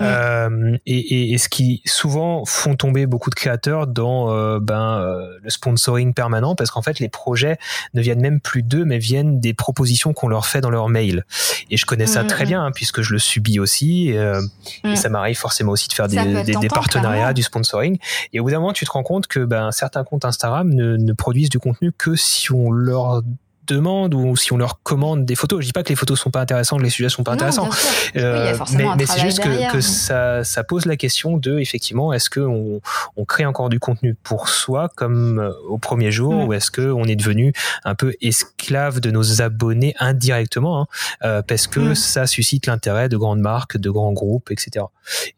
Euh, et, et- et ce qui souvent font tomber beaucoup de créateurs dans euh, ben, euh, le sponsoring permanent parce qu'en fait, les projets ne viennent même plus d'eux, mais viennent des propositions qu'on leur fait dans leur mail. Et je connais ça Mhm, très mhm. bien hein, puisque je le subis aussi. Et, euh, et ça m'arrive forcément aussi de faire des, Ça partenariats, du sponsoring. Et au bout d'un moment, tu te rends compte que ben, certains comptes Instagram ne, ne produisent du contenu que si on leur demandent ou si on leur commande des photos. Je dis pas que les photos sont pas intéressantes, les sujets sont pas intéressants, euh, mais, mais c'est juste que, que ça, ça, pose la question de effectivement est-ce que on, on, crée encore du contenu pour soi comme euh, au premier jour mm. ou est-ce que on est devenu un peu esclave de nos abonnés indirectement hein, euh, parce que mm. ça suscite l'intérêt de grandes marques, de grands groupes, etc.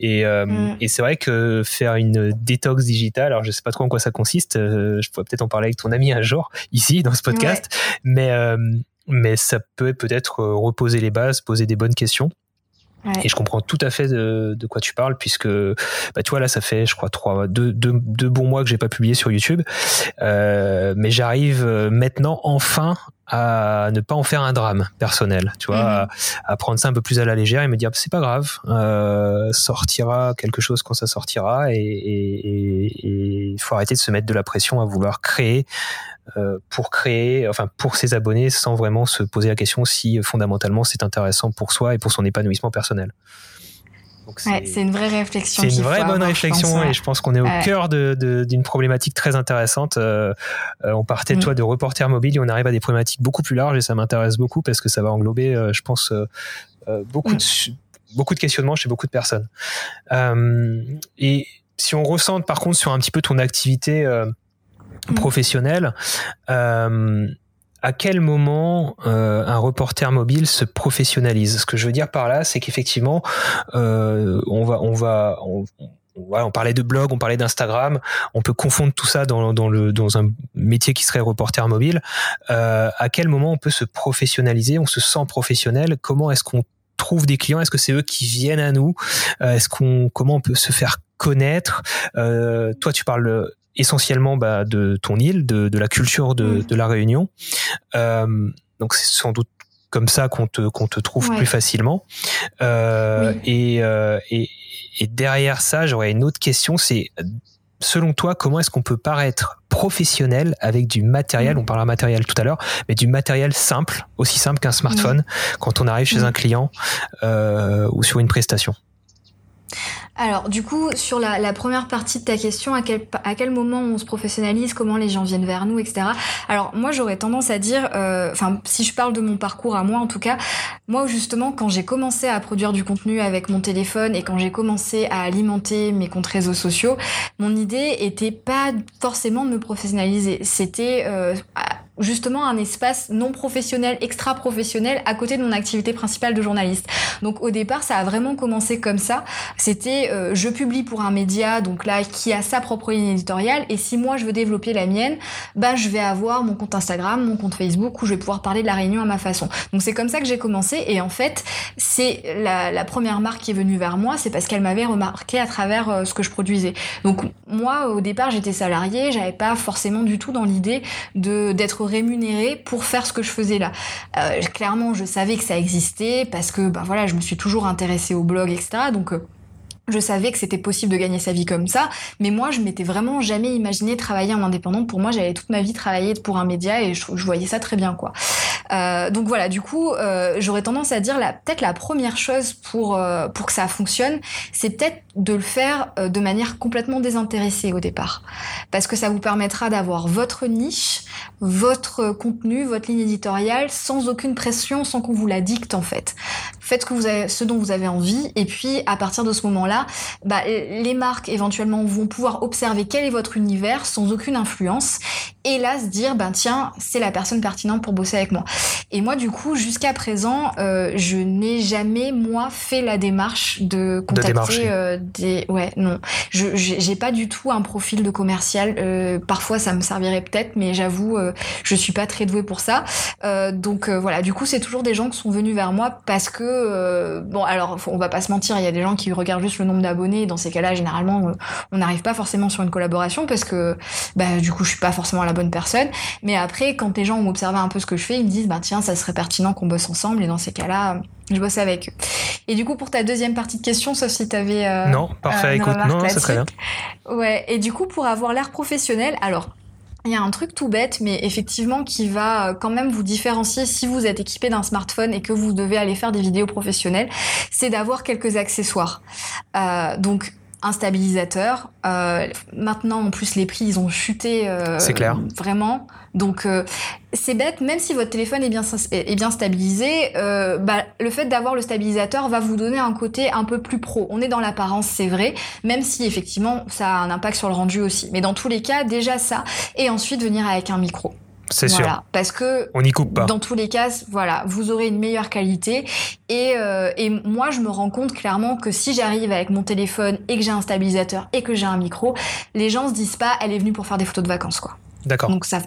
Et, euh, mm. et c'est vrai que faire une détox digitale, alors je sais pas trop en quoi ça consiste, je pourrais peut-être en parler avec ton ami un jour ici dans ce podcast, mais mais euh, mais ça peut peut-être euh, reposer les bases, poser des bonnes questions. Et je comprends tout à fait de, quoi tu parles, puisque bah, tu vois là, ça fait je crois trois, deux, deux, deux bons mois que j'ai pas publié sur YouTube, euh, mais j'arrive maintenant enfin à ne pas en faire un drame personnel, tu vois, mhm. à, prendre ça un peu plus à la légère et me dire c'est pas grave, sortira quelque chose quand ça sortira et il faut arrêter de se mettre de la pression à vouloir créer euh, pour créer, enfin pour ses abonnés, sans vraiment se poser la question si euh, fondamentalement c'est intéressant pour soi et pour son épanouissement personnel. C'est une vraie réflexion. C'est une vraie bonne réflexion et je pense qu'on est au cœur d'une problématique très intéressante. Euh, on partait, mm. toi, de reporter mobile et on arrive à des problématiques beaucoup plus larges et ça m'intéresse beaucoup parce que ça va englober, je pense, beaucoup, mm. de, beaucoup de questionnements chez beaucoup de personnes. et si on ressent par contre sur un petit peu ton activité Mm. professionnel. À quel moment euh, un reporter mobile se professionnalise. Ce que je veux dire par là, c'est qu'effectivement, euh, on va, on va, on, on parlait de blog, on parlait d'Instagram, on peut confondre tout ça dans, dans, le, dans un métier qui serait reporter mobile. Euh, à quel moment on peut se professionnaliser On se sent professionnel? Comment est-ce qu'on trouve des clients? Est-ce que c'est eux qui viennent à nous? Euh, Est-ce qu'on comment on peut se faire connaître? Euh, Toi, tu parles essentiellement bah, de ton île, de, de la culture de, mm. de la Réunion. Euh, donc c'est sans doute comme ça qu'on te, qu'on te trouve plus facilement. Euh, et, euh, et, et, derrière ça, j'aurais une autre question, c'est selon toi, comment est-ce qu'on peut paraître professionnel avec du matériel, mm. on parlera matériel tout à l'heure, mais du matériel simple, aussi simple qu'un smartphone, mm. quand on arrive chez un client euh, ou sur une prestation alors, du coup, sur la, première partie de ta question, à quel, moment on se professionnalise, comment les gens viennent vers nous, etc. Alors, moi, j'aurais tendance à dire, euh, enfin, si je parle de mon parcours à moi, en tout cas, moi, justement, quand j'ai commencé à produire du contenu avec mon téléphone et quand j'ai commencé à alimenter mes comptes réseaux sociaux, mon idée était pas forcément de me professionnaliser. C'était euh, justement un espace non professionnel, extra professionnel à côté de mon activité principale de journaliste. Donc au départ, ça a vraiment commencé comme ça. C'était euh, je publie pour un média, donc là qui a sa propre ligne éditoriale, et si moi je veux développer la mienne, bah je vais avoir mon compte Instagram, mon compte Facebook où je vais pouvoir parler de la réunion à ma façon. Donc c'est comme ça que j'ai commencé, et en fait c'est la, la, première marque qui est venue vers moi, c'est parce qu'elle m'avait remarqué à travers euh, ce que je produisais. Donc moi au départ j'étais salariée, j'avais pas forcément du tout dans l'idée de d'être rémunérée pour faire ce que je faisais là. Euh, clairement, je savais que ça existait parce que bah voilà, je me suis toujours intéressée au blog, etc. Donc euh, je savais que c'était possible de gagner sa vie comme ça, mais moi je m'étais vraiment jamais imaginé travailler en indépendant. Pour moi, j'allais toute ma vie travailler pour un média et je, voyais ça très bien quoi. Euh, donc voilà, du coup, euh, j'aurais tendance à dire peut-être la première chose pour euh, pour que ça fonctionne, c'est peut-être de le faire de manière complètement désintéressée au départ, parce que ça vous permettra d'avoir votre niche, votre contenu, votre ligne éditoriale, sans aucune pression, sans qu'on vous la dicte en fait. Faites ce dont vous avez envie, et puis à partir de ce moment-là, bah, les marques éventuellement vont pouvoir observer quel est votre univers sans aucune influence, et là se dire ben tiens c'est la personne pertinente pour bosser avec moi. Et moi du coup jusqu'à présent euh, je n'ai jamais moi fait la démarche de contacter euh, des ouais non je j'ai pas du tout un profil de commercial. Euh, parfois ça me servirait peut-être mais j'avoue je suis pas très douée pour ça. Donc voilà, du coup, c'est toujours des gens qui sont venus vers moi parce que bon, alors on va pas se mentir, il y a des gens qui regardent juste le nombre d'abonnés. Dans ces cas-là, généralement, on n'arrive pas forcément sur une collaboration parce que bah, du coup, je suis pas forcément la bonne personne. Mais après, quand les gens ont observé un peu ce que je fais, ils me disent bah tiens, ça serait pertinent qu'on bosse ensemble. Et dans ces cas-là, je bosse avec eux. Et du coup, pour ta deuxième partie de question, sauf si tu avais. non, parfait, écoute, non, c'est très bien. Ouais, et du coup, pour avoir l'air professionnel, alors il y a un truc tout bête, mais effectivement qui va euh, quand même vous différencier si vous êtes équipé d'un smartphone et que vous devez aller faire des vidéos professionnelles, c'est d'avoir quelques accessoires. Euh, donc un stabilisateur. Euh, maintenant, en plus, les prix, ils ont chuté. Euh, c'est clair. Vraiment. Donc, euh, c'est bête, même si votre téléphone est bien, est bien stabilisé, euh, bah, le fait d'avoir le stabilisateur va vous donner un côté un peu plus pro. On est dans l'apparence, c'est vrai, même si effectivement, ça a un impact sur le rendu aussi. Mais dans tous les cas, déjà ça. Et ensuite, venir avec un micro. C'est sûr. Parce que on n'y coupe pas. Dans tous les cas, voilà, vous aurez une meilleure qualité. Et, euh, et moi, je me rends compte clairement que si j'arrive avec mon téléphone et que j'ai un stabilisateur et que j'ai un micro, les gens se disent pas, elle est venue pour faire des photos de vacances, quoi. D'accord. Donc ça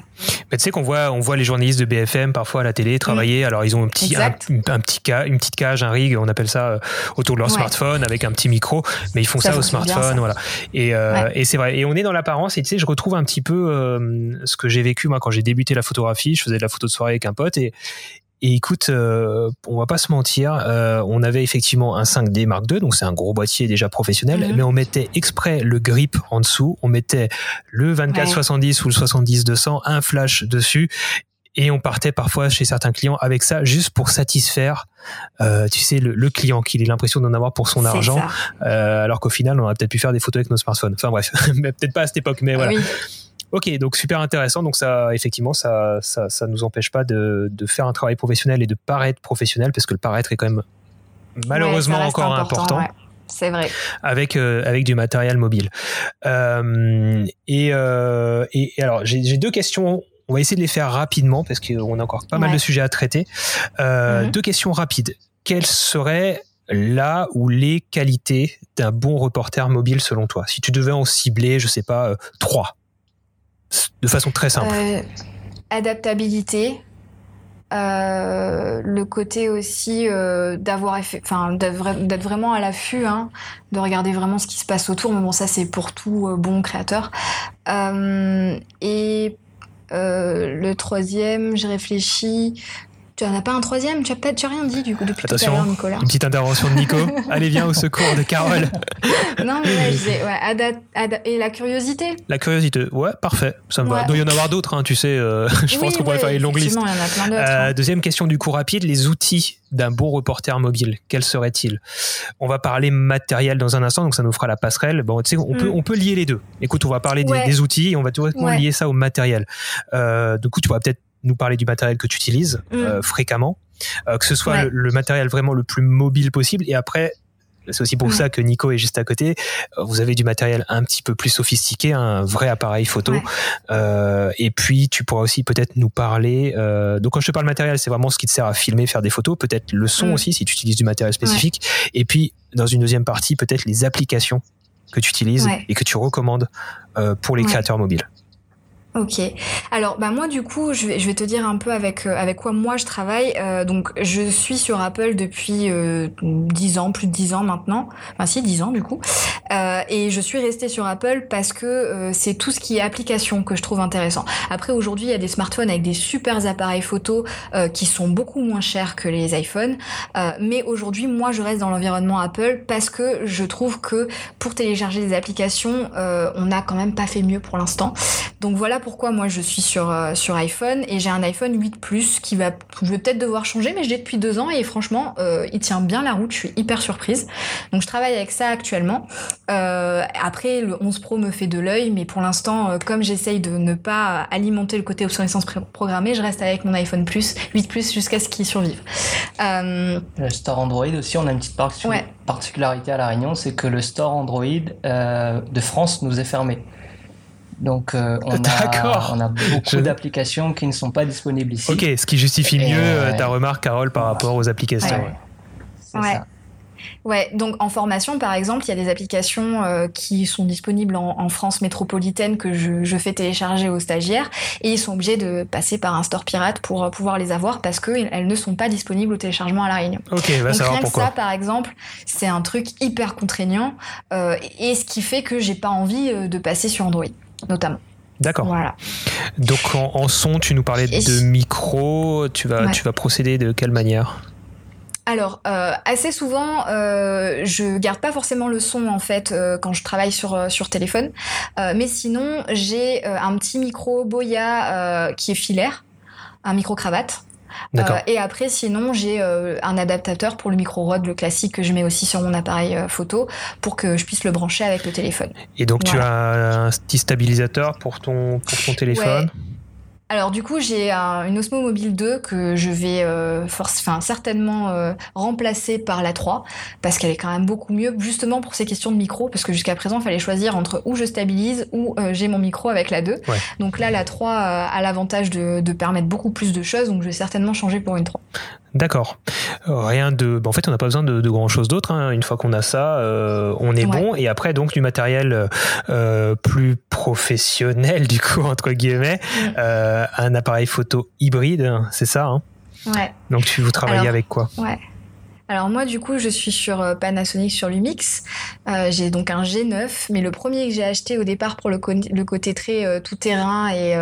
Mais tu sais qu'on voit, on voit les journalistes de BFM parfois à la télé travailler. Mm. Alors ils ont un petit, un, petit cas, une petite cage, un rig, on appelle ça euh, autour de leur smartphone avec un petit micro. Mais ils font ça, au smartphone, voilà. Et, euh, et c'est vrai. Et on est dans l'apparence. Et tu sais, je retrouve un petit peu euh, ce que j'ai vécu moi quand j'ai débuté la photographie. Je faisais de la photo de soirée avec un pote et et écoute, euh, on va pas se mentir, euh, on avait effectivement un 5D Mark II, donc c'est un gros boîtier déjà professionnel, mhm. mais on mettait exprès le grip en dessous, on mettait le 2470 ou le 70-200, un flash dessus, et on partait parfois chez certains clients avec ça juste pour satisfaire euh, tu sais le, client qu'il ait l'impression d'en avoir pour son argent alors qu'au final on aurait peut-être pu faire des photos avec nos smartphones. Enfin bref peut-être pas à cette époque mais voilà Ok, donc super intéressant. Donc ça, effectivement, ça, ça, ça nous empêche pas de, de, faire un travail professionnel et de paraître professionnel, parce que le paraître est quand même malheureusement encore important. C'est vrai. Avec euh, avec du matériel mobile. Euh, et, euh, et, alors j'ai deux questions. On va essayer de les faire rapidement parce qu'on a encore pas mal de sujets à traiter. Mhm. Deux questions rapides. Quelles seraient là ou les qualités d'un bon reporter mobile selon toi? Si tu devais en cibler, je sais pas, trois de façon très simple euh, Adaptabilité. Euh, le côté aussi euh, d'avoir enfin d'être vraiment à l'affût hein, de regarder vraiment ce qui se passe autour mais bon ça c'est pour tout bon créateur et le troisième j'ai réfléchi tu n'en as pas un troisième Tu as peut-être rien dit du coup depuis Attention, tout à l'heure, Nicolas. Une petite intervention de Nico. Allez, viens au secours de Carole. non, mais là, je disais, ouais, et la curiosité. La curiosité, ouais, parfait. Ça me va. Il doit y en avoir d'autres, hein, tu sais. Euh, je pense qu'on pourrait faire une longue liste. Il y en a plein d'autres. Euh, hein. Deuxième question du coup rapide les outils d'un bon reporter mobile, quels seraient-ils? On va parler matériel dans un instant, donc ça nous fera la passerelle. Bon, tu sais, on, peut, mm. on peut lier les deux. Écoute, on va parler des, outils et on va tout lier ça au matériel. Euh, du coup, tu pourras peut-être nous parler du matériel que tu utilises mm. euh, fréquemment, euh, que ce soit le, matériel vraiment le plus mobile possible. Et après, c'est aussi pour ça que Nico est juste à côté. Euh, vous avez du matériel un petit peu plus sophistiqué, un vrai appareil photo. et puis, tu pourras aussi peut-être nous parler. donc, quand je te parle matériel, c'est vraiment ce qui te sert à filmer, faire des photos. Peut-être le son mm. aussi, si tu utilises du matériel spécifique. Et puis, dans une deuxième partie, peut-être les applications que tu utilises et que tu recommandes pour les créateurs mobiles. Ok. Alors, bah moi du coup, je vais, je vais te dire un peu avec euh, avec quoi moi je travaille. Euh, donc, je suis sur Apple depuis euh, 10 ans, plus de 10 ans maintenant. Enfin, si, 10 ans du coup. Euh, et je suis restée sur Apple parce que euh, c'est tout ce qui est application que je trouve intéressant. Après, aujourd'hui, il y a des smartphones avec des super appareils photo qui sont beaucoup moins chers que les iPhones. mais aujourd'hui, moi, je reste dans l'environnement Apple parce que je trouve que pour télécharger des applications, on n'a quand même pas fait mieux pour l'instant. Donc voilà pourquoi moi je suis sur, euh, sur iPhone et j'ai un iPhone 8 Plus qui va, je vais peut-être devoir changer, mais je l'ai depuis deux ans et franchement, euh, il tient bien la route. Je suis hyper surprise. Donc je travaille avec ça actuellement. Euh, après, le 11 Pro me fait de l'œil, mais pour l'instant, comme j'essaye de ne pas alimenter le côté obsolescence programmée, je reste avec mon iPhone Plus 8 Plus jusqu'à ce qu'il survive. Le store Android aussi, on a une petite particularité à la Réunion, c'est que le store Android de France nous est fermé. Donc euh, on, a, on, a, beaucoup d'applications qui ne sont pas disponibles ici. Ok, ce qui justifie mieux euh, ta remarque, Carole, par rapport aux applications. Ouais. ouais. donc en formation, par exemple, il y a des applications euh, qui sont disponibles en, France métropolitaine que je, fais télécharger aux stagiaires et ils sont obligés de passer par un store pirate pour pouvoir les avoir parce qu'elles ne sont pas disponibles au téléchargement à la Réunion. Ok, va donc, savoir pourquoi. ça, par exemple, c'est un truc hyper contraignant et ce qui fait que j'ai pas envie de passer sur Android notamment. D'accord. Voilà. Donc en, son, tu nous parlais de micro, tu vas, tu vas procéder de quelle manière? Alors, euh, assez souvent, euh, je garde pas forcément le son en fait euh, quand je travaille sur euh, sur téléphone, mais sinon j'ai un petit micro Boya qui est filaire, un micro cravate. Et après, sinon, j'ai un adaptateur pour le micro Rode, le classique que je mets aussi sur mon appareil photo pour que je puisse le brancher avec le téléphone. Et donc, tu as un petit stabilisateur pour ton, pour ton téléphone? Alors du coup, j'ai une Osmo Mobile 2 que je vais euh, force, certainement euh, remplacer par la 3 parce qu'elle est quand même beaucoup mieux justement pour ces questions de micro parce que jusqu'à présent, il fallait choisir entre où je stabilise ou euh, j'ai mon micro avec la 2. Donc là, la 3 a l'avantage de, de, permettre beaucoup plus de choses donc je vais certainement changer pour une 3. D'accord. Rien de. en fait, on n'a pas besoin de, grand chose d'autre. Hein. Une fois qu'on a ça, euh, on est bon. Et après, donc, du matériel euh, plus professionnel, du coup, entre guillemets, euh, un appareil photo hybride, c'est ça hein? Ouais. Donc, tu vous travaillez avec quoi? Ouais. Alors moi du coup je suis sur euh, Panasonic sur Lumix. Euh, j'ai donc un G9, mais le premier que j'ai acheté au départ pour le, côté très euh, tout terrain et,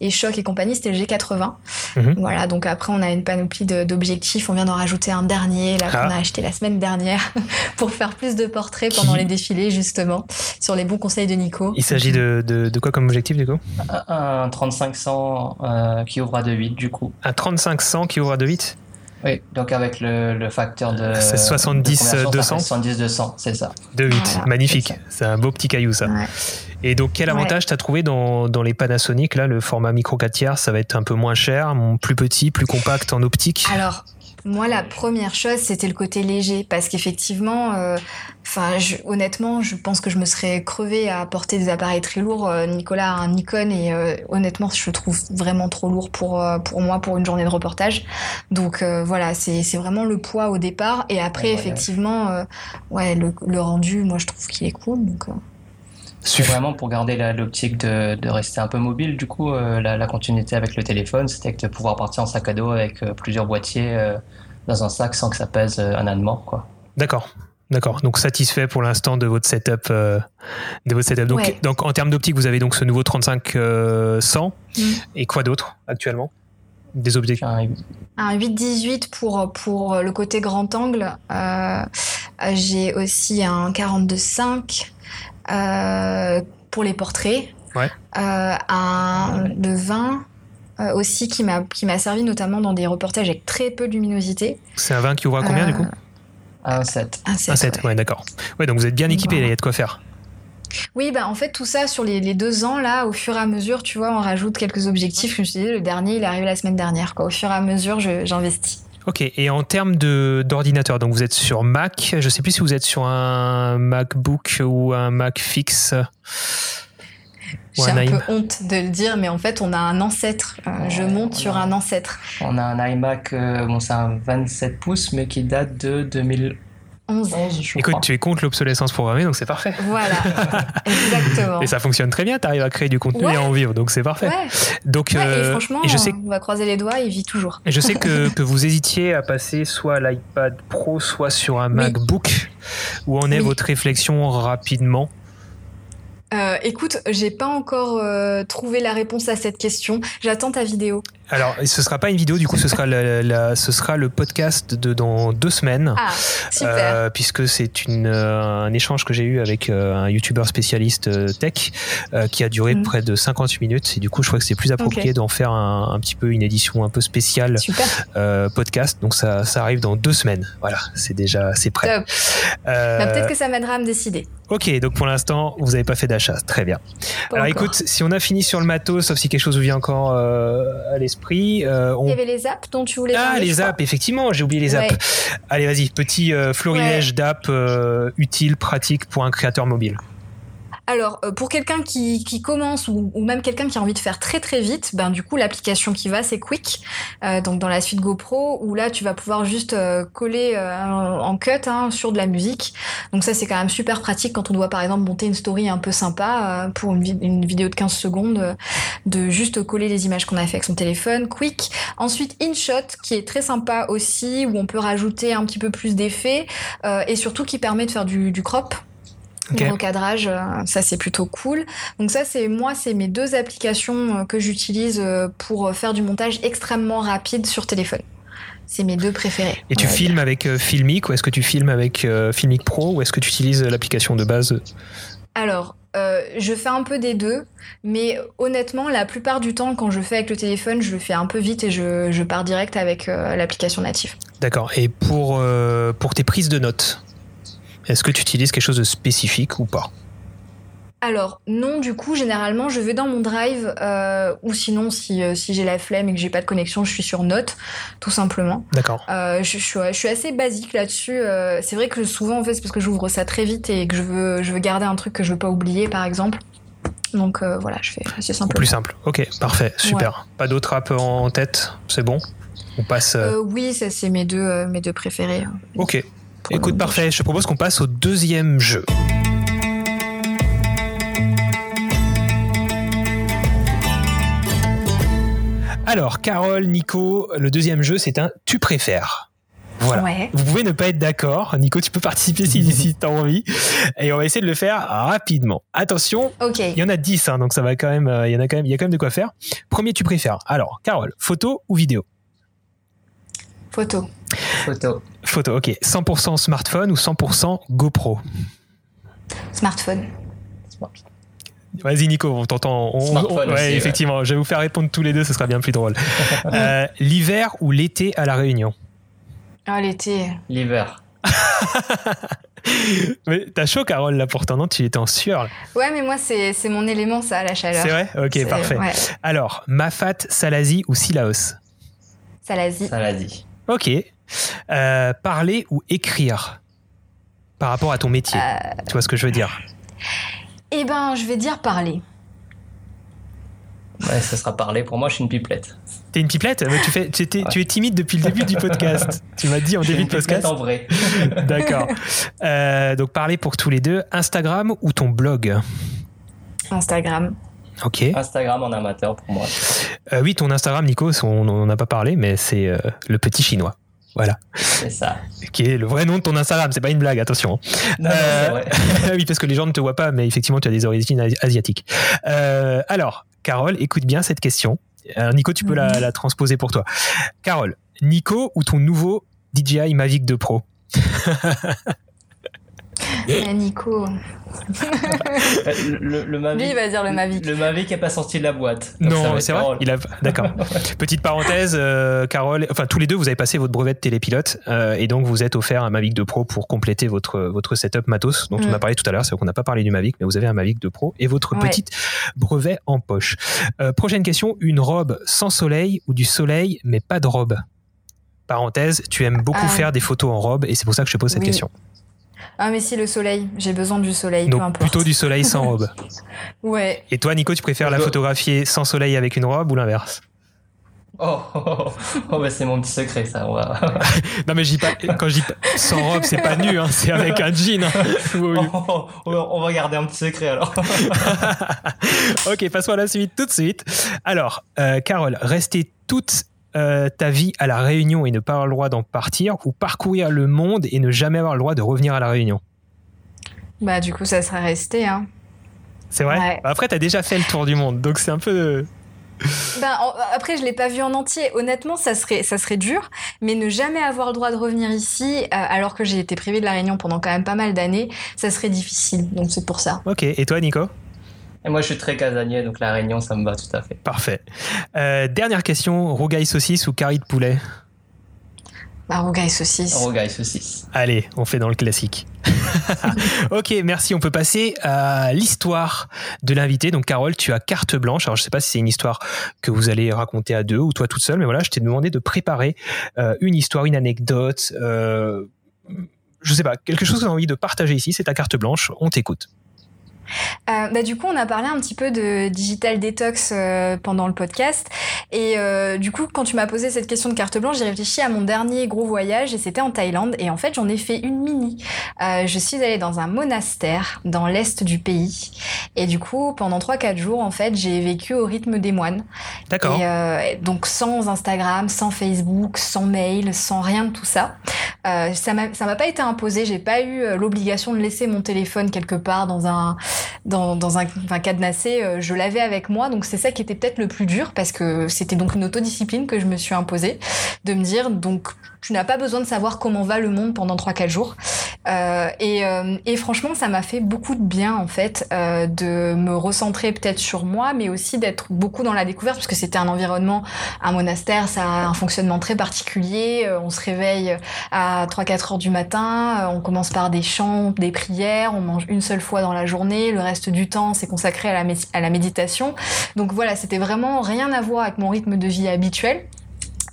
et, choc et compagnie, c'était le G80. Mhm. Voilà, donc après on a une panoplie d'objectifs. On vient d'en rajouter un dernier là qu'on ah. a acheté la semaine dernière pour faire plus de portraits pendant les défilés justement sur les bons conseils de Nico. Il s'agit de, de, quoi comme objectif du coup? Un 3500 qui ouvre à 2.8 du coup. Un 3500 qui ouvre à 2.8 oui, donc avec le, le facteur de. C'est 70-200 70-200, c'est ça. De 8, magnifique. C'est un beau petit caillou, ça. Et donc, quel avantage tu as trouvé dans, dans, les Panasonic Là, le format micro 4 tiers, ça va être un peu moins cher, plus petit, plus compact en optique? Alors, moi, la première chose, c'était le côté léger, parce qu'effectivement, euh, enfin, honnêtement, je pense que je me serais crevée à porter des appareils très lourds. Euh, Nicolas a un Nikon et euh, honnêtement, je le trouve vraiment trop lourd pour pour moi pour une journée de reportage. Donc voilà, c'est vraiment le poids au départ, et après, effectivement, ouais, le, le, rendu, moi, je trouve qu'il est cool. Donc c'est vraiment pour garder l'optique de, de, rester un peu mobile. Du coup, euh, la, la, continuité avec le téléphone, c'était de pouvoir partir en sac à dos avec euh, plusieurs boîtiers euh, dans un sac sans que ça pèse un an de mort. Quoi. D'accord. D'accord. Donc satisfait pour l'instant de votre setup, de votre setup. Donc, donc en termes d'optique, vous avez donc ce nouveau 35 100 mm. et quoi d'autre actuellement? Des objectifs? Un 8-18 pour pour le côté grand angle. J'ai aussi un 42-5 euh, pour les portraits. Ouais. Euh, un de vin euh, aussi qui m'a qui m'a servi notamment dans des reportages avec très peu de luminosité. C'est un vin qui ouvre à combien du coup Un 7. Un 7, 7 ouais, d'accord. Ouais, donc vous êtes bien équipé, il y a de quoi faire. Oui, bah en fait tout ça sur les, les, deux ans là, au fur et à mesure, tu vois, on rajoute quelques objectifs. Je me suis dit, le dernier, il est arrivé la semaine dernière. Quoi. Au fur et à mesure, j'investis. Ok, et en termes d'ordinateur, donc vous êtes sur Mac, je ne sais plus si vous êtes sur un MacBook ou un Mac fixe. J'ai un, peu honte de le dire, mais en fait, on a un ancêtre. Euh, je monte sur un ancêtre. On a un iMac, euh, bon, c'est un 27 pouces, mais qui date de 2011. Écoute, tu es contre l'obsolescence programmée, donc c'est parfait. Voilà, exactement. Et ça fonctionne très bien, tu arrives à créer du contenu et à en vivre, donc c'est parfait. Ouais. Donc, euh, et franchement, je sais on va croiser les doigts, il vit toujours. Et je sais que, que vous hésitiez à passer soit à l'iPad Pro, soit sur un MacBook. Où en est votre réflexion rapidement? Euh, écoute, j'ai pas encore euh, trouvé la réponse à cette question. J'attends ta vidéo. Alors, ce sera pas une vidéo, du coup, ce sera, la, ce sera le podcast de dans deux semaines. Ah, super. Euh, puisque c'est une, euh, un échange que j'ai eu avec euh, un youtubeur spécialiste tech qui a duré mm. près de 58 minutes. Et du coup, je crois que c'est plus approprié d'en faire un, un, petit peu une édition un peu spéciale podcast. Donc, ça, ça arrive dans deux semaines. Voilà, c'est déjà, c'est prêt. Bah, Peut-être que ça m'aidera à me décider. Ok, donc pour l'instant, vous n'avez pas fait d'achat. Très bien. Alors, écoute, si on a fini sur le matos, sauf si quelque chose vous vient encore à l'esprit, euh, Il y avait les apps dont tu voulais ah, parler. Ah, les apps, effectivement, j'ai oublié les apps. Allez, vas-y, petit euh, florilège d'apps euh, utiles, pratiques pour un créateur mobile. Alors, euh, pour quelqu'un qui, commence ou, même quelqu'un qui a envie de faire très très vite, ben du coup l'application qui va c'est Quick, euh, donc dans la suite GoPro où là tu vas pouvoir juste euh, coller en cut hein, sur de la musique. Donc ça c'est quand même super pratique quand on doit par exemple monter une story un peu sympa pour une, vidéo de 15 secondes, de juste coller les images qu'on a fait avec son téléphone. Quick. Ensuite InShot qui est très sympa aussi où on peut rajouter un petit peu plus d'effets et surtout qui permet de faire du crop. Le recadrage, euh, ça c'est plutôt cool. Donc ça c'est moi, c'est mes deux applications euh, que j'utilise euh, pour faire du montage extrêmement rapide sur téléphone. C'est mes deux préférés. Et tu filmes avec Filmic ou est-ce que tu filmes avec Filmic Pro ou est-ce que tu utilises l'application de base? Alors, euh, je fais un peu des deux, mais honnêtement, la plupart du temps, quand je fais avec le téléphone, je le fais un peu vite et je, pars direct avec euh, l'application native. D'accord. Et pour, euh, pour tes prises de notes, est-ce que tu utilises quelque chose de spécifique ou pas? Alors non, du coup, généralement, je vais dans mon drive euh, ou sinon, si, euh, si j'ai la flemme et que j'ai pas de connexion, je suis sur Note, tout simplement. D'accord. Euh, je, je, suis assez basique là-dessus. c'est vrai que souvent, en fait, c'est parce que j'ouvre ça très vite et que je veux, je veux garder un truc que je veux pas oublier, par exemple. Donc voilà, je fais assez simple. Plus simple. Ok, parfait, super. Pas d'autres apps en tête, c'est bon? On passe. oui, ça c'est mes deux, mes deux préférés. Ok. Écoute, parfait. Je te propose qu'on passe au deuxième jeu. Alors, Carole, Nico, le deuxième jeu, c'est un tu préfères. Voilà. Vous pouvez ne pas être d'accord. Nico, tu peux participer si, si tu as envie. Et on va essayer de le faire rapidement. Attention. Il y en a 10, hein, donc ça va quand même, euh, il y en a quand même, il y a quand même de quoi faire. Premier, tu préfères. Alors, Carole, photo ou vidéo? Photo. Photo. Photo, ok. 100% smartphone ou 100% GoPro? Smartphone. Vas-y Nico, on t'entend. ouais, effectivement, je vais vous faire répondre tous les deux, ce sera bien plus drôle. Euh, l'hiver ou l'été à la Réunion? Ah l'été. L'hiver. mais t'as chaud Carole là pourtant, non? Tu étais en sueur. Ouais, mais moi c'est mon élément ça, la chaleur. C'est vrai? Ok, parfait. Alors, Mafat, Salazi ou Silaos? Salazi. Salazi. Ok. Euh, parler ou écrire par rapport à ton métier euh, Tu vois ce que je veux dire? Eh ben, je vais dire parler. Ouais, ça sera parler. Pour moi, je suis une pipelette. T'es une pipelette? Mais tu, fais, tu, tu, es timide depuis le début du podcast. tu m'as dit en début de podcast. en vrai. D'accord. Euh, donc, parler pour tous les deux. Instagram ou ton blog? Instagram. Ok. Instagram en amateur pour moi. Euh, oui, ton Instagram, Nico, on n'en a pas parlé, mais c'est euh, le petit chinois. Voilà. C'est ça. Qui est le vrai nom de ton Instagram, c'est pas une blague, attention. Non, euh, oui, parce que les gens ne te voient pas, mais effectivement, tu as des origines asiatiques. Euh, alors, Carole, écoute bien cette question. Nico, tu peux la, la, transposer pour toi. Carole, Nico ou ton nouveau DJI Mavic 2 Pro? Nico. Le, le, Mavic, Lui, il va dire le Mavic. Le Mavic n'est pas sorti de la boîte. Non, c'est vrai. Il a... D'accord. Petite parenthèse, euh, Carole, enfin tous les deux, vous avez passé votre brevet de télépilote euh, et donc vous êtes offert un Mavic 2 Pro pour compléter votre votre setup matos dont on a mm. parlé tout à l'heure. C'est qu'on n'a pas parlé du Mavic, mais vous avez un Mavic 2 Pro et votre petite brevet en poche. Euh, prochaine question une robe sans soleil ou du soleil mais pas de robe? Parenthèse, tu aimes beaucoup faire des photos en robe et c'est pour ça que je te pose cette question. Ah mais si le soleil, j'ai besoin du soleil, Donc, peu importe. plutôt du soleil sans robe. ouais. Et toi Nico, tu préfères la photographier sans soleil avec une robe ou l'inverse? Oh, oh, oh, bah c'est mon petit secret ça. On va... non mais pas, quand je dis sans robe, c'est pas nu, hein, c'est avec un jean. Hein. Oh, on va garder un petit secret alors. ok, passons à la suite tout de suite. Alors, euh, Carole, restez toutes euh, ta vie à la Réunion et ne pas avoir le droit d'en partir ou parcourir le monde et ne jamais avoir le droit de revenir à la Réunion? Bah du coup ça serait resté hein. C'est vrai? Bah, Après t'as déjà fait le tour du monde donc c'est un peu... Ben, après, je l'ai pas vu en entier. Honnêtement, ça serait, ça serait dur, mais ne jamais avoir le droit de revenir ici, euh, alors que j'ai été privée de la Réunion pendant quand même pas mal d'années, ça serait difficile. Donc c'est pour ça. Ok. Et toi, Nico? Et moi, je suis très casanier, donc la Réunion, ça me va tout à fait. Parfait. Euh, dernière question, rougaille saucisse ou carré de poulet? Bah, rougaille saucisse. Rougaille saucisse. Allez, on fait dans le classique. ok, merci. On peut passer à l'histoire de l'invité. Donc, Carole, tu as carte blanche. Alors, je ne sais pas si c'est une histoire que vous allez raconter à deux ou toi toute seule, mais voilà, je t'ai demandé de préparer euh, une histoire, une anecdote, euh, je sais pas, quelque chose que tu as envie de partager ici. C'est ta carte blanche. On t'écoute. Euh, bah, du coup, on a parlé un petit peu de digital detox euh, pendant le podcast. Et euh, du coup, quand tu m'as posé cette question de carte blanche, j'ai réfléchi à mon dernier gros voyage et c'était en Thaïlande. Et en fait, j'en ai fait une mini. je suis allée dans un monastère dans l'est du pays. Et du coup, pendant 3-4 jours, en fait, j'ai vécu au rythme des moines. D'accord. donc sans Instagram, sans Facebook, sans mail, sans rien de tout ça. ça m'a pas été imposé. J'ai pas eu l'obligation de laisser mon téléphone quelque part dans un dans, un, un cadenassé, euh, je l'avais avec moi. Donc c'est ça qui était peut-être le plus dur parce que c'était donc une autodiscipline que je me suis imposée de me dire donc tu n'as pas besoin de savoir comment va le monde pendant 3-4 jours. et, et, franchement, ça m'a fait beaucoup de bien en fait de me recentrer peut-être sur moi, mais aussi d'être beaucoup dans la découverte parce que c'était un environnement, un monastère, ça a un fonctionnement très particulier. on se réveille à 3-4 heures du matin, on commence par des chants, des prières, on mange une seule fois dans la journée, le reste du temps c'est consacré à la, méditation. Donc voilà, c'était vraiment rien à voir avec mon rythme de vie habituel.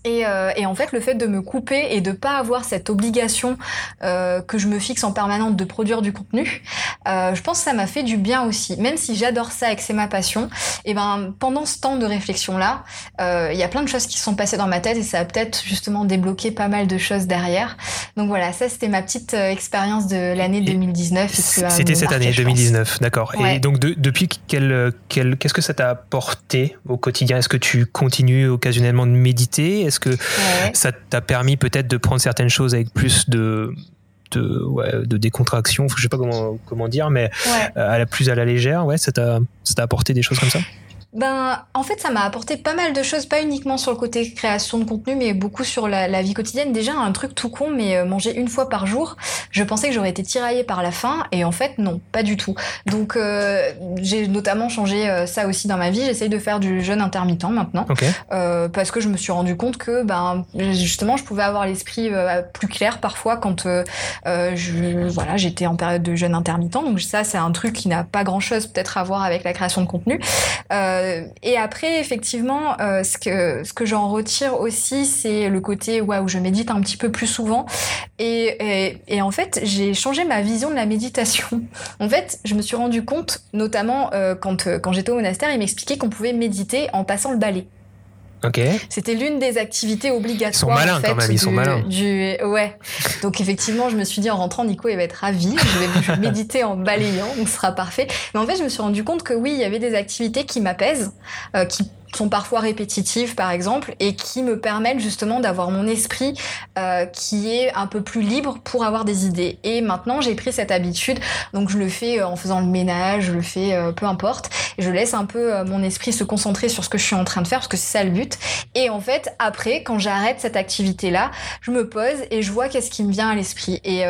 Euh, et, en fait, le fait de me couper et de pas avoir cette obligation euh, que je me fixe en permanence de produire du contenu, euh, je pense que ça m'a fait du bien aussi. Même si j'adore ça et que c'est ma passion, et ben pendant ce temps de réflexion là, il y a plein de choses qui se sont passées dans ma tête et ça a peut-être justement débloqué pas mal de choses derrière. Donc voilà, ça c'était ma petite expérience de l'année 2019. C'était cette année 2019, d'accord. Et donc depuis qu'est-ce que ça t'a apporté au quotidien? Est-ce que tu continues occasionnellement de méditer? Est-ce que ça t'a permis peut-être de prendre certaines choses avec plus de de, de décontraction, je sais pas comment, comment dire, mais euh, à la plus à la légère, ouais, ça t'a apporté des choses comme ça? Ben, en fait, ça m'a apporté pas mal de choses, pas uniquement sur le côté création de contenu, mais beaucoup sur la, vie quotidienne. Déjà, un truc tout con, mais euh, manger une fois par jour, je pensais que j'aurais été tiraillée par la faim, et en fait, non, pas du tout. Donc, euh, j'ai notamment changé euh, ça aussi dans ma vie. J'essaye de faire du jeûne intermittent maintenant, parce que je me suis rendu compte que, ben, justement, je pouvais avoir l'esprit plus clair parfois quand je, voilà, j'étais en période de jeûne intermittent. Donc ça, c'est un truc qui n'a pas grand-chose peut-être à voir avec la création de contenu. Euh, et après, effectivement, euh, ce que, ce que j'en retire aussi, c'est le côté où je médite un petit peu plus souvent. Et, et, en fait, j'ai changé ma vision de la méditation. En fait, je me suis rendu compte, notamment euh, quand, quand j'étais au monastère, il m'expliquait qu'on pouvait méditer en passant le balai. C'était l'une des activités obligatoires. Ils sont malins quand même, ils sont malins. Ouais. Donc effectivement, je me suis dit en rentrant, Nico, il va être ravi. Je vais, méditer en balayant, donc ce sera parfait. Mais en fait, je me suis rendu compte que oui, il y avait des activités qui m'apaisent, euh, qui sont parfois répétitives par exemple et qui me permettent justement d'avoir mon esprit euh, qui est un peu plus libre pour avoir des idées. Et maintenant j'ai pris cette habitude, donc je le fais euh, en faisant le ménage, je le fais euh, peu importe, et je laisse un peu mon esprit se concentrer sur ce que je suis en train de faire parce que c'est ça le but. Et en fait après quand j'arrête cette activité là, je me pose et je vois qu'est-ce qui me vient à l'esprit et,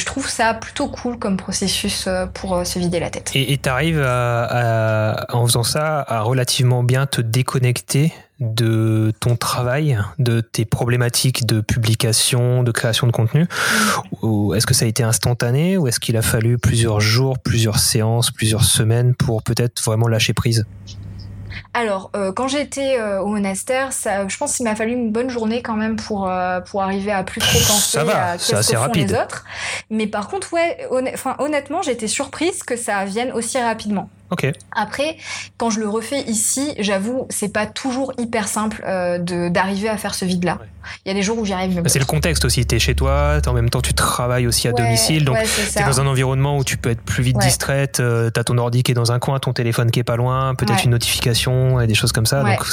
je trouve ça plutôt cool comme processus pour se vider la tête. Et tu arrives à, en faisant ça à relativement bien te déconnecter de ton travail, de tes problématiques de publication, de création de contenu Ou est-ce que ça a été instantané ou est-ce qu'il a fallu plusieurs jours, plusieurs séances, plusieurs semaines pour peut-être vraiment lâcher prise? Alors, euh, quand j'étais euh, au monastère, ça, je pense qu'il m'a fallu une bonne journée quand même pour, euh, pour arriver à plus trop penser à ce que font les autres. Mais par contre, ouais, honnêtement, j'étais surprise que ça vienne aussi rapidement. Après, quand je le refais ici, j'avoue, c'est pas toujours hyper simple euh, d'arriver à faire ce vide-là. Il y a des jours où j'y arrive. Bah, c'est le contexte aussi. Tu es chez toi, en même temps tu travailles aussi à domicile, donc tu es dans un environnement où tu peux être plus vite distraite. Euh, tu as ton ordi qui est dans un coin, ton téléphone qui est pas loin, peut-être une notification et des choses comme ça. Donc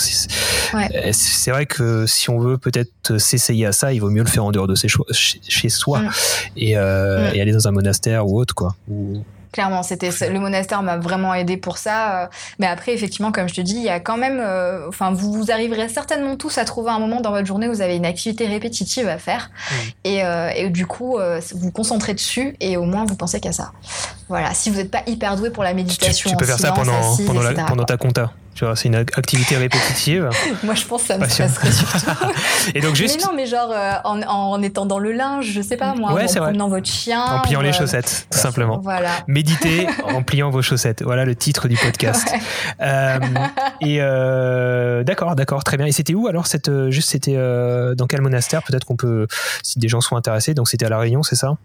euh, c'est vrai que si on veut peut-être s'essayer à ça, il vaut mieux le faire en dehors de chez, soi mm. et, mm. et, aller dans un monastère ou autre quoi. Clairement, c'était le monastère m'a vraiment aidé pour ça. Euh. Mais après, effectivement, comme je te dis, il y a quand même, euh, enfin, vous, vous arriverez certainement tous à trouver un moment dans votre journée où vous avez une activité répétitive à faire, mmh. et, euh, et, du coup, vous vous concentrez dessus et au moins vous pensez qu'à ça. Voilà. Si vous n'êtes pas hyper doué pour la méditation, tu, peux faire ça pendant, pendant, pendant ta compta c'est une activité répétitive. Moi, je pense que ça me stresserait surtout. et donc juste. Mais non, mais genre euh, en, en, étant dans le linge, je sais pas moi, en promenant votre chien. En pliant les euh, chaussettes, tout simplement. Voilà. Méditer en pliant vos chaussettes. Voilà le titre du podcast. Euh, et d'accord, d'accord, très bien. Et c'était où alors cette juste c'était dans quel monastère? Peut-être qu'on peut, si des gens sont intéressés. Donc c'était à la Réunion, c'est ça?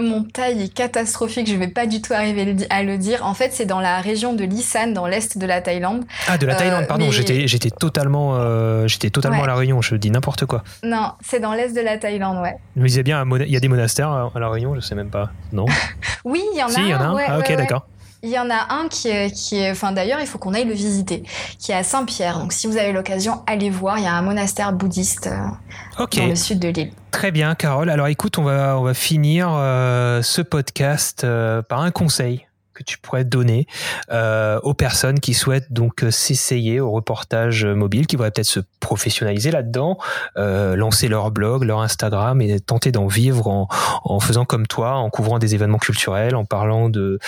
Mon taille est catastrophique, je vais pas du tout arriver à le dire. En fait, c'est dans la région de l'Isan, dans l'est de la Thaïlande. Ah, de la Thaïlande, pardon, euh, j'étais totalement, euh, j'étais totalement à La Réunion, je dis n'importe quoi. Non, c'est dans l'est de la Thaïlande, ouais. Mais il y a bien il y a des monastères à La Réunion, je sais même pas, non Oui, il y en a. Si, il y en a un. ah, ok, d'accord. Il y en a un qui est, qui est, enfin d'ailleurs, il faut qu'on aille le visiter, qui est à Saint-Pierre. Donc si vous avez l'occasion, allez voir. Il y a un monastère bouddhiste euh, dans le sud de l'île. Très bien, Carole. Alors écoute, on va, on va finir euh, ce podcast euh, par un conseil que tu pourrais donner aux personnes qui souhaitent donc s'essayer au reportage mobile, qui voudraient peut-être se professionnaliser là-dedans, lancer leur blog, leur Instagram et tenter d'en vivre en, faisant comme toi, en couvrant des événements culturels, en parlant de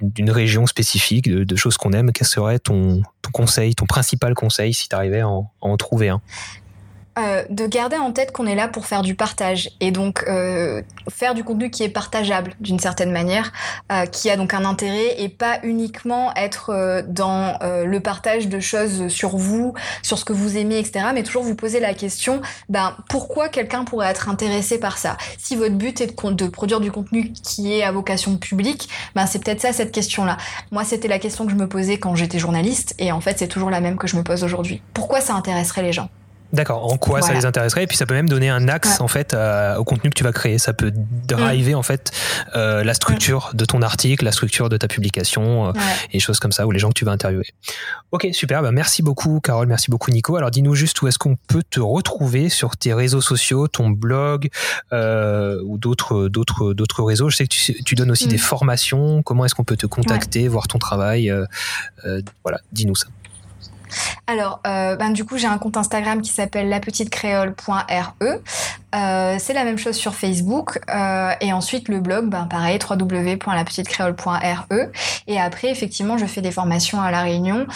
d'une région spécifique, de, choses qu'on aime. Quel serait ton conseil, ton principal conseil si tu arrivais à en trouver un? Euh, de garder en tête qu'on est là pour faire du partage et donc euh, faire du contenu qui est partageable d'une certaine manière, euh, qui a donc un intérêt et pas uniquement être dans le partage de choses sur vous, sur ce que vous aimez, etc. Mais toujours vous poser la question, ben pourquoi quelqu'un pourrait être intéressé par ça? Si votre but est de, de, produire du contenu qui est à vocation publique, ben c'est peut-être ça cette question-là. Moi, c'était la question que je me posais quand j'étais journaliste et en fait c'est toujours la même que je me pose aujourd'hui. Pourquoi ça intéresserait les gens? D'accord. En quoi ça les intéresserait Et puis ça peut même donner un axe en fait au contenu que tu vas créer. Ça peut driver en fait euh, la structure de ton article, la structure de ta publication euh, et choses comme ça ou les gens que tu vas interviewer. Ok, super. Bah, merci beaucoup, Carole. Merci beaucoup, Nico. Alors dis-nous juste où est-ce qu'on peut te retrouver sur tes réseaux sociaux, ton blog euh, ou d'autres d'autres d'autres réseaux. Je sais que tu, tu donnes aussi mm. des formations. Comment est-ce qu'on peut te contacter, voir ton travail Voilà, dis-nous ça. Alors, euh, ben, du coup, j'ai un compte Instagram qui s'appelle lapetitecréole.re. Euh, c'est la même chose sur Facebook. Euh, et ensuite, le blog, ben, pareil, www.lapetitecréole.re. Et après, effectivement, je fais des formations à La Réunion.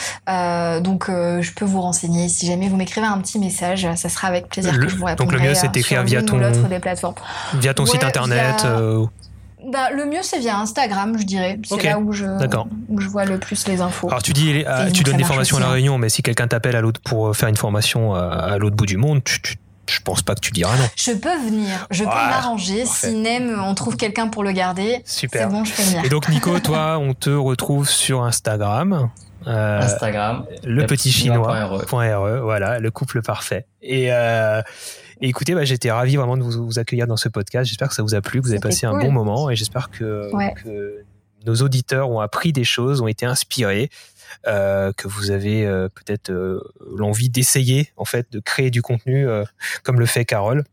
donc, je peux vous renseigner. Si jamais vous m'écrivez un petit message, ça sera avec plaisir que je vous répondrai. Donc, le mieux, c'est d'écrire via ton, des plateformes. Via ton site internet bah, le mieux, c'est via Instagram, je dirais. C'est là où je, où je vois le plus les infos. Alors, tu dis, euh, tu donnes des formations à La Réunion, mais si quelqu'un t'appelle à l'autre pour euh, faire une formation euh, à, l'autre bout du monde, tu, tu, je pense pas que tu diras non. Je peux venir, je peux m'arranger. Si Nem, on trouve quelqu'un pour le garder. Super. C'est bon, je peux venir. Et donc, Nico, toi, on te retrouve sur Instagram. Instagram. Le petit chinois.re. Voilà, le couple parfait. Et, euh, et écoutez, bah, j'étais ravi vraiment de vous, accueillir dans ce podcast. J'espère que ça vous a plu, que vous avez passé un bon moment et j'espère que, nos auditeurs ont appris des choses, ont été inspirés. Euh, que vous avez euh, peut-être euh, l'envie d'essayer en fait de créer du contenu comme le fait Carole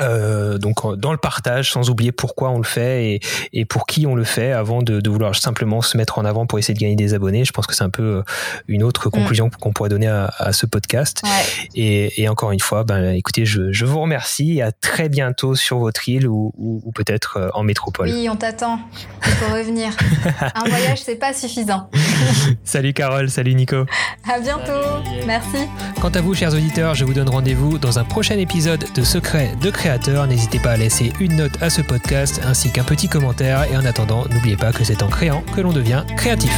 euh, donc dans le partage, sans oublier pourquoi on le fait et, et pour qui on le fait, avant de, de, vouloir simplement se mettre en avant pour essayer de gagner des abonnés. Je pense que c'est un peu euh, une autre mm. conclusion qu'on pourrait donner à, à ce podcast. Ouais. Et, et, encore une fois, ben, écoutez, je, je, vous remercie et à très bientôt sur votre île ou, ou, ou peut-être euh, en métropole. Oui, on t'attend. Il faut revenir. un voyage, c'est pas suffisant. salut Carole, salut Nico. À bientôt. Merci. Quant à vous, chers auditeurs, je vous donne rendez-vous dans un prochain épisode de Secret de création N'hésitez pas à laisser une note à ce podcast ainsi qu'un petit commentaire. Et en attendant, n'oubliez pas que c'est en créant que l'on devient créatif.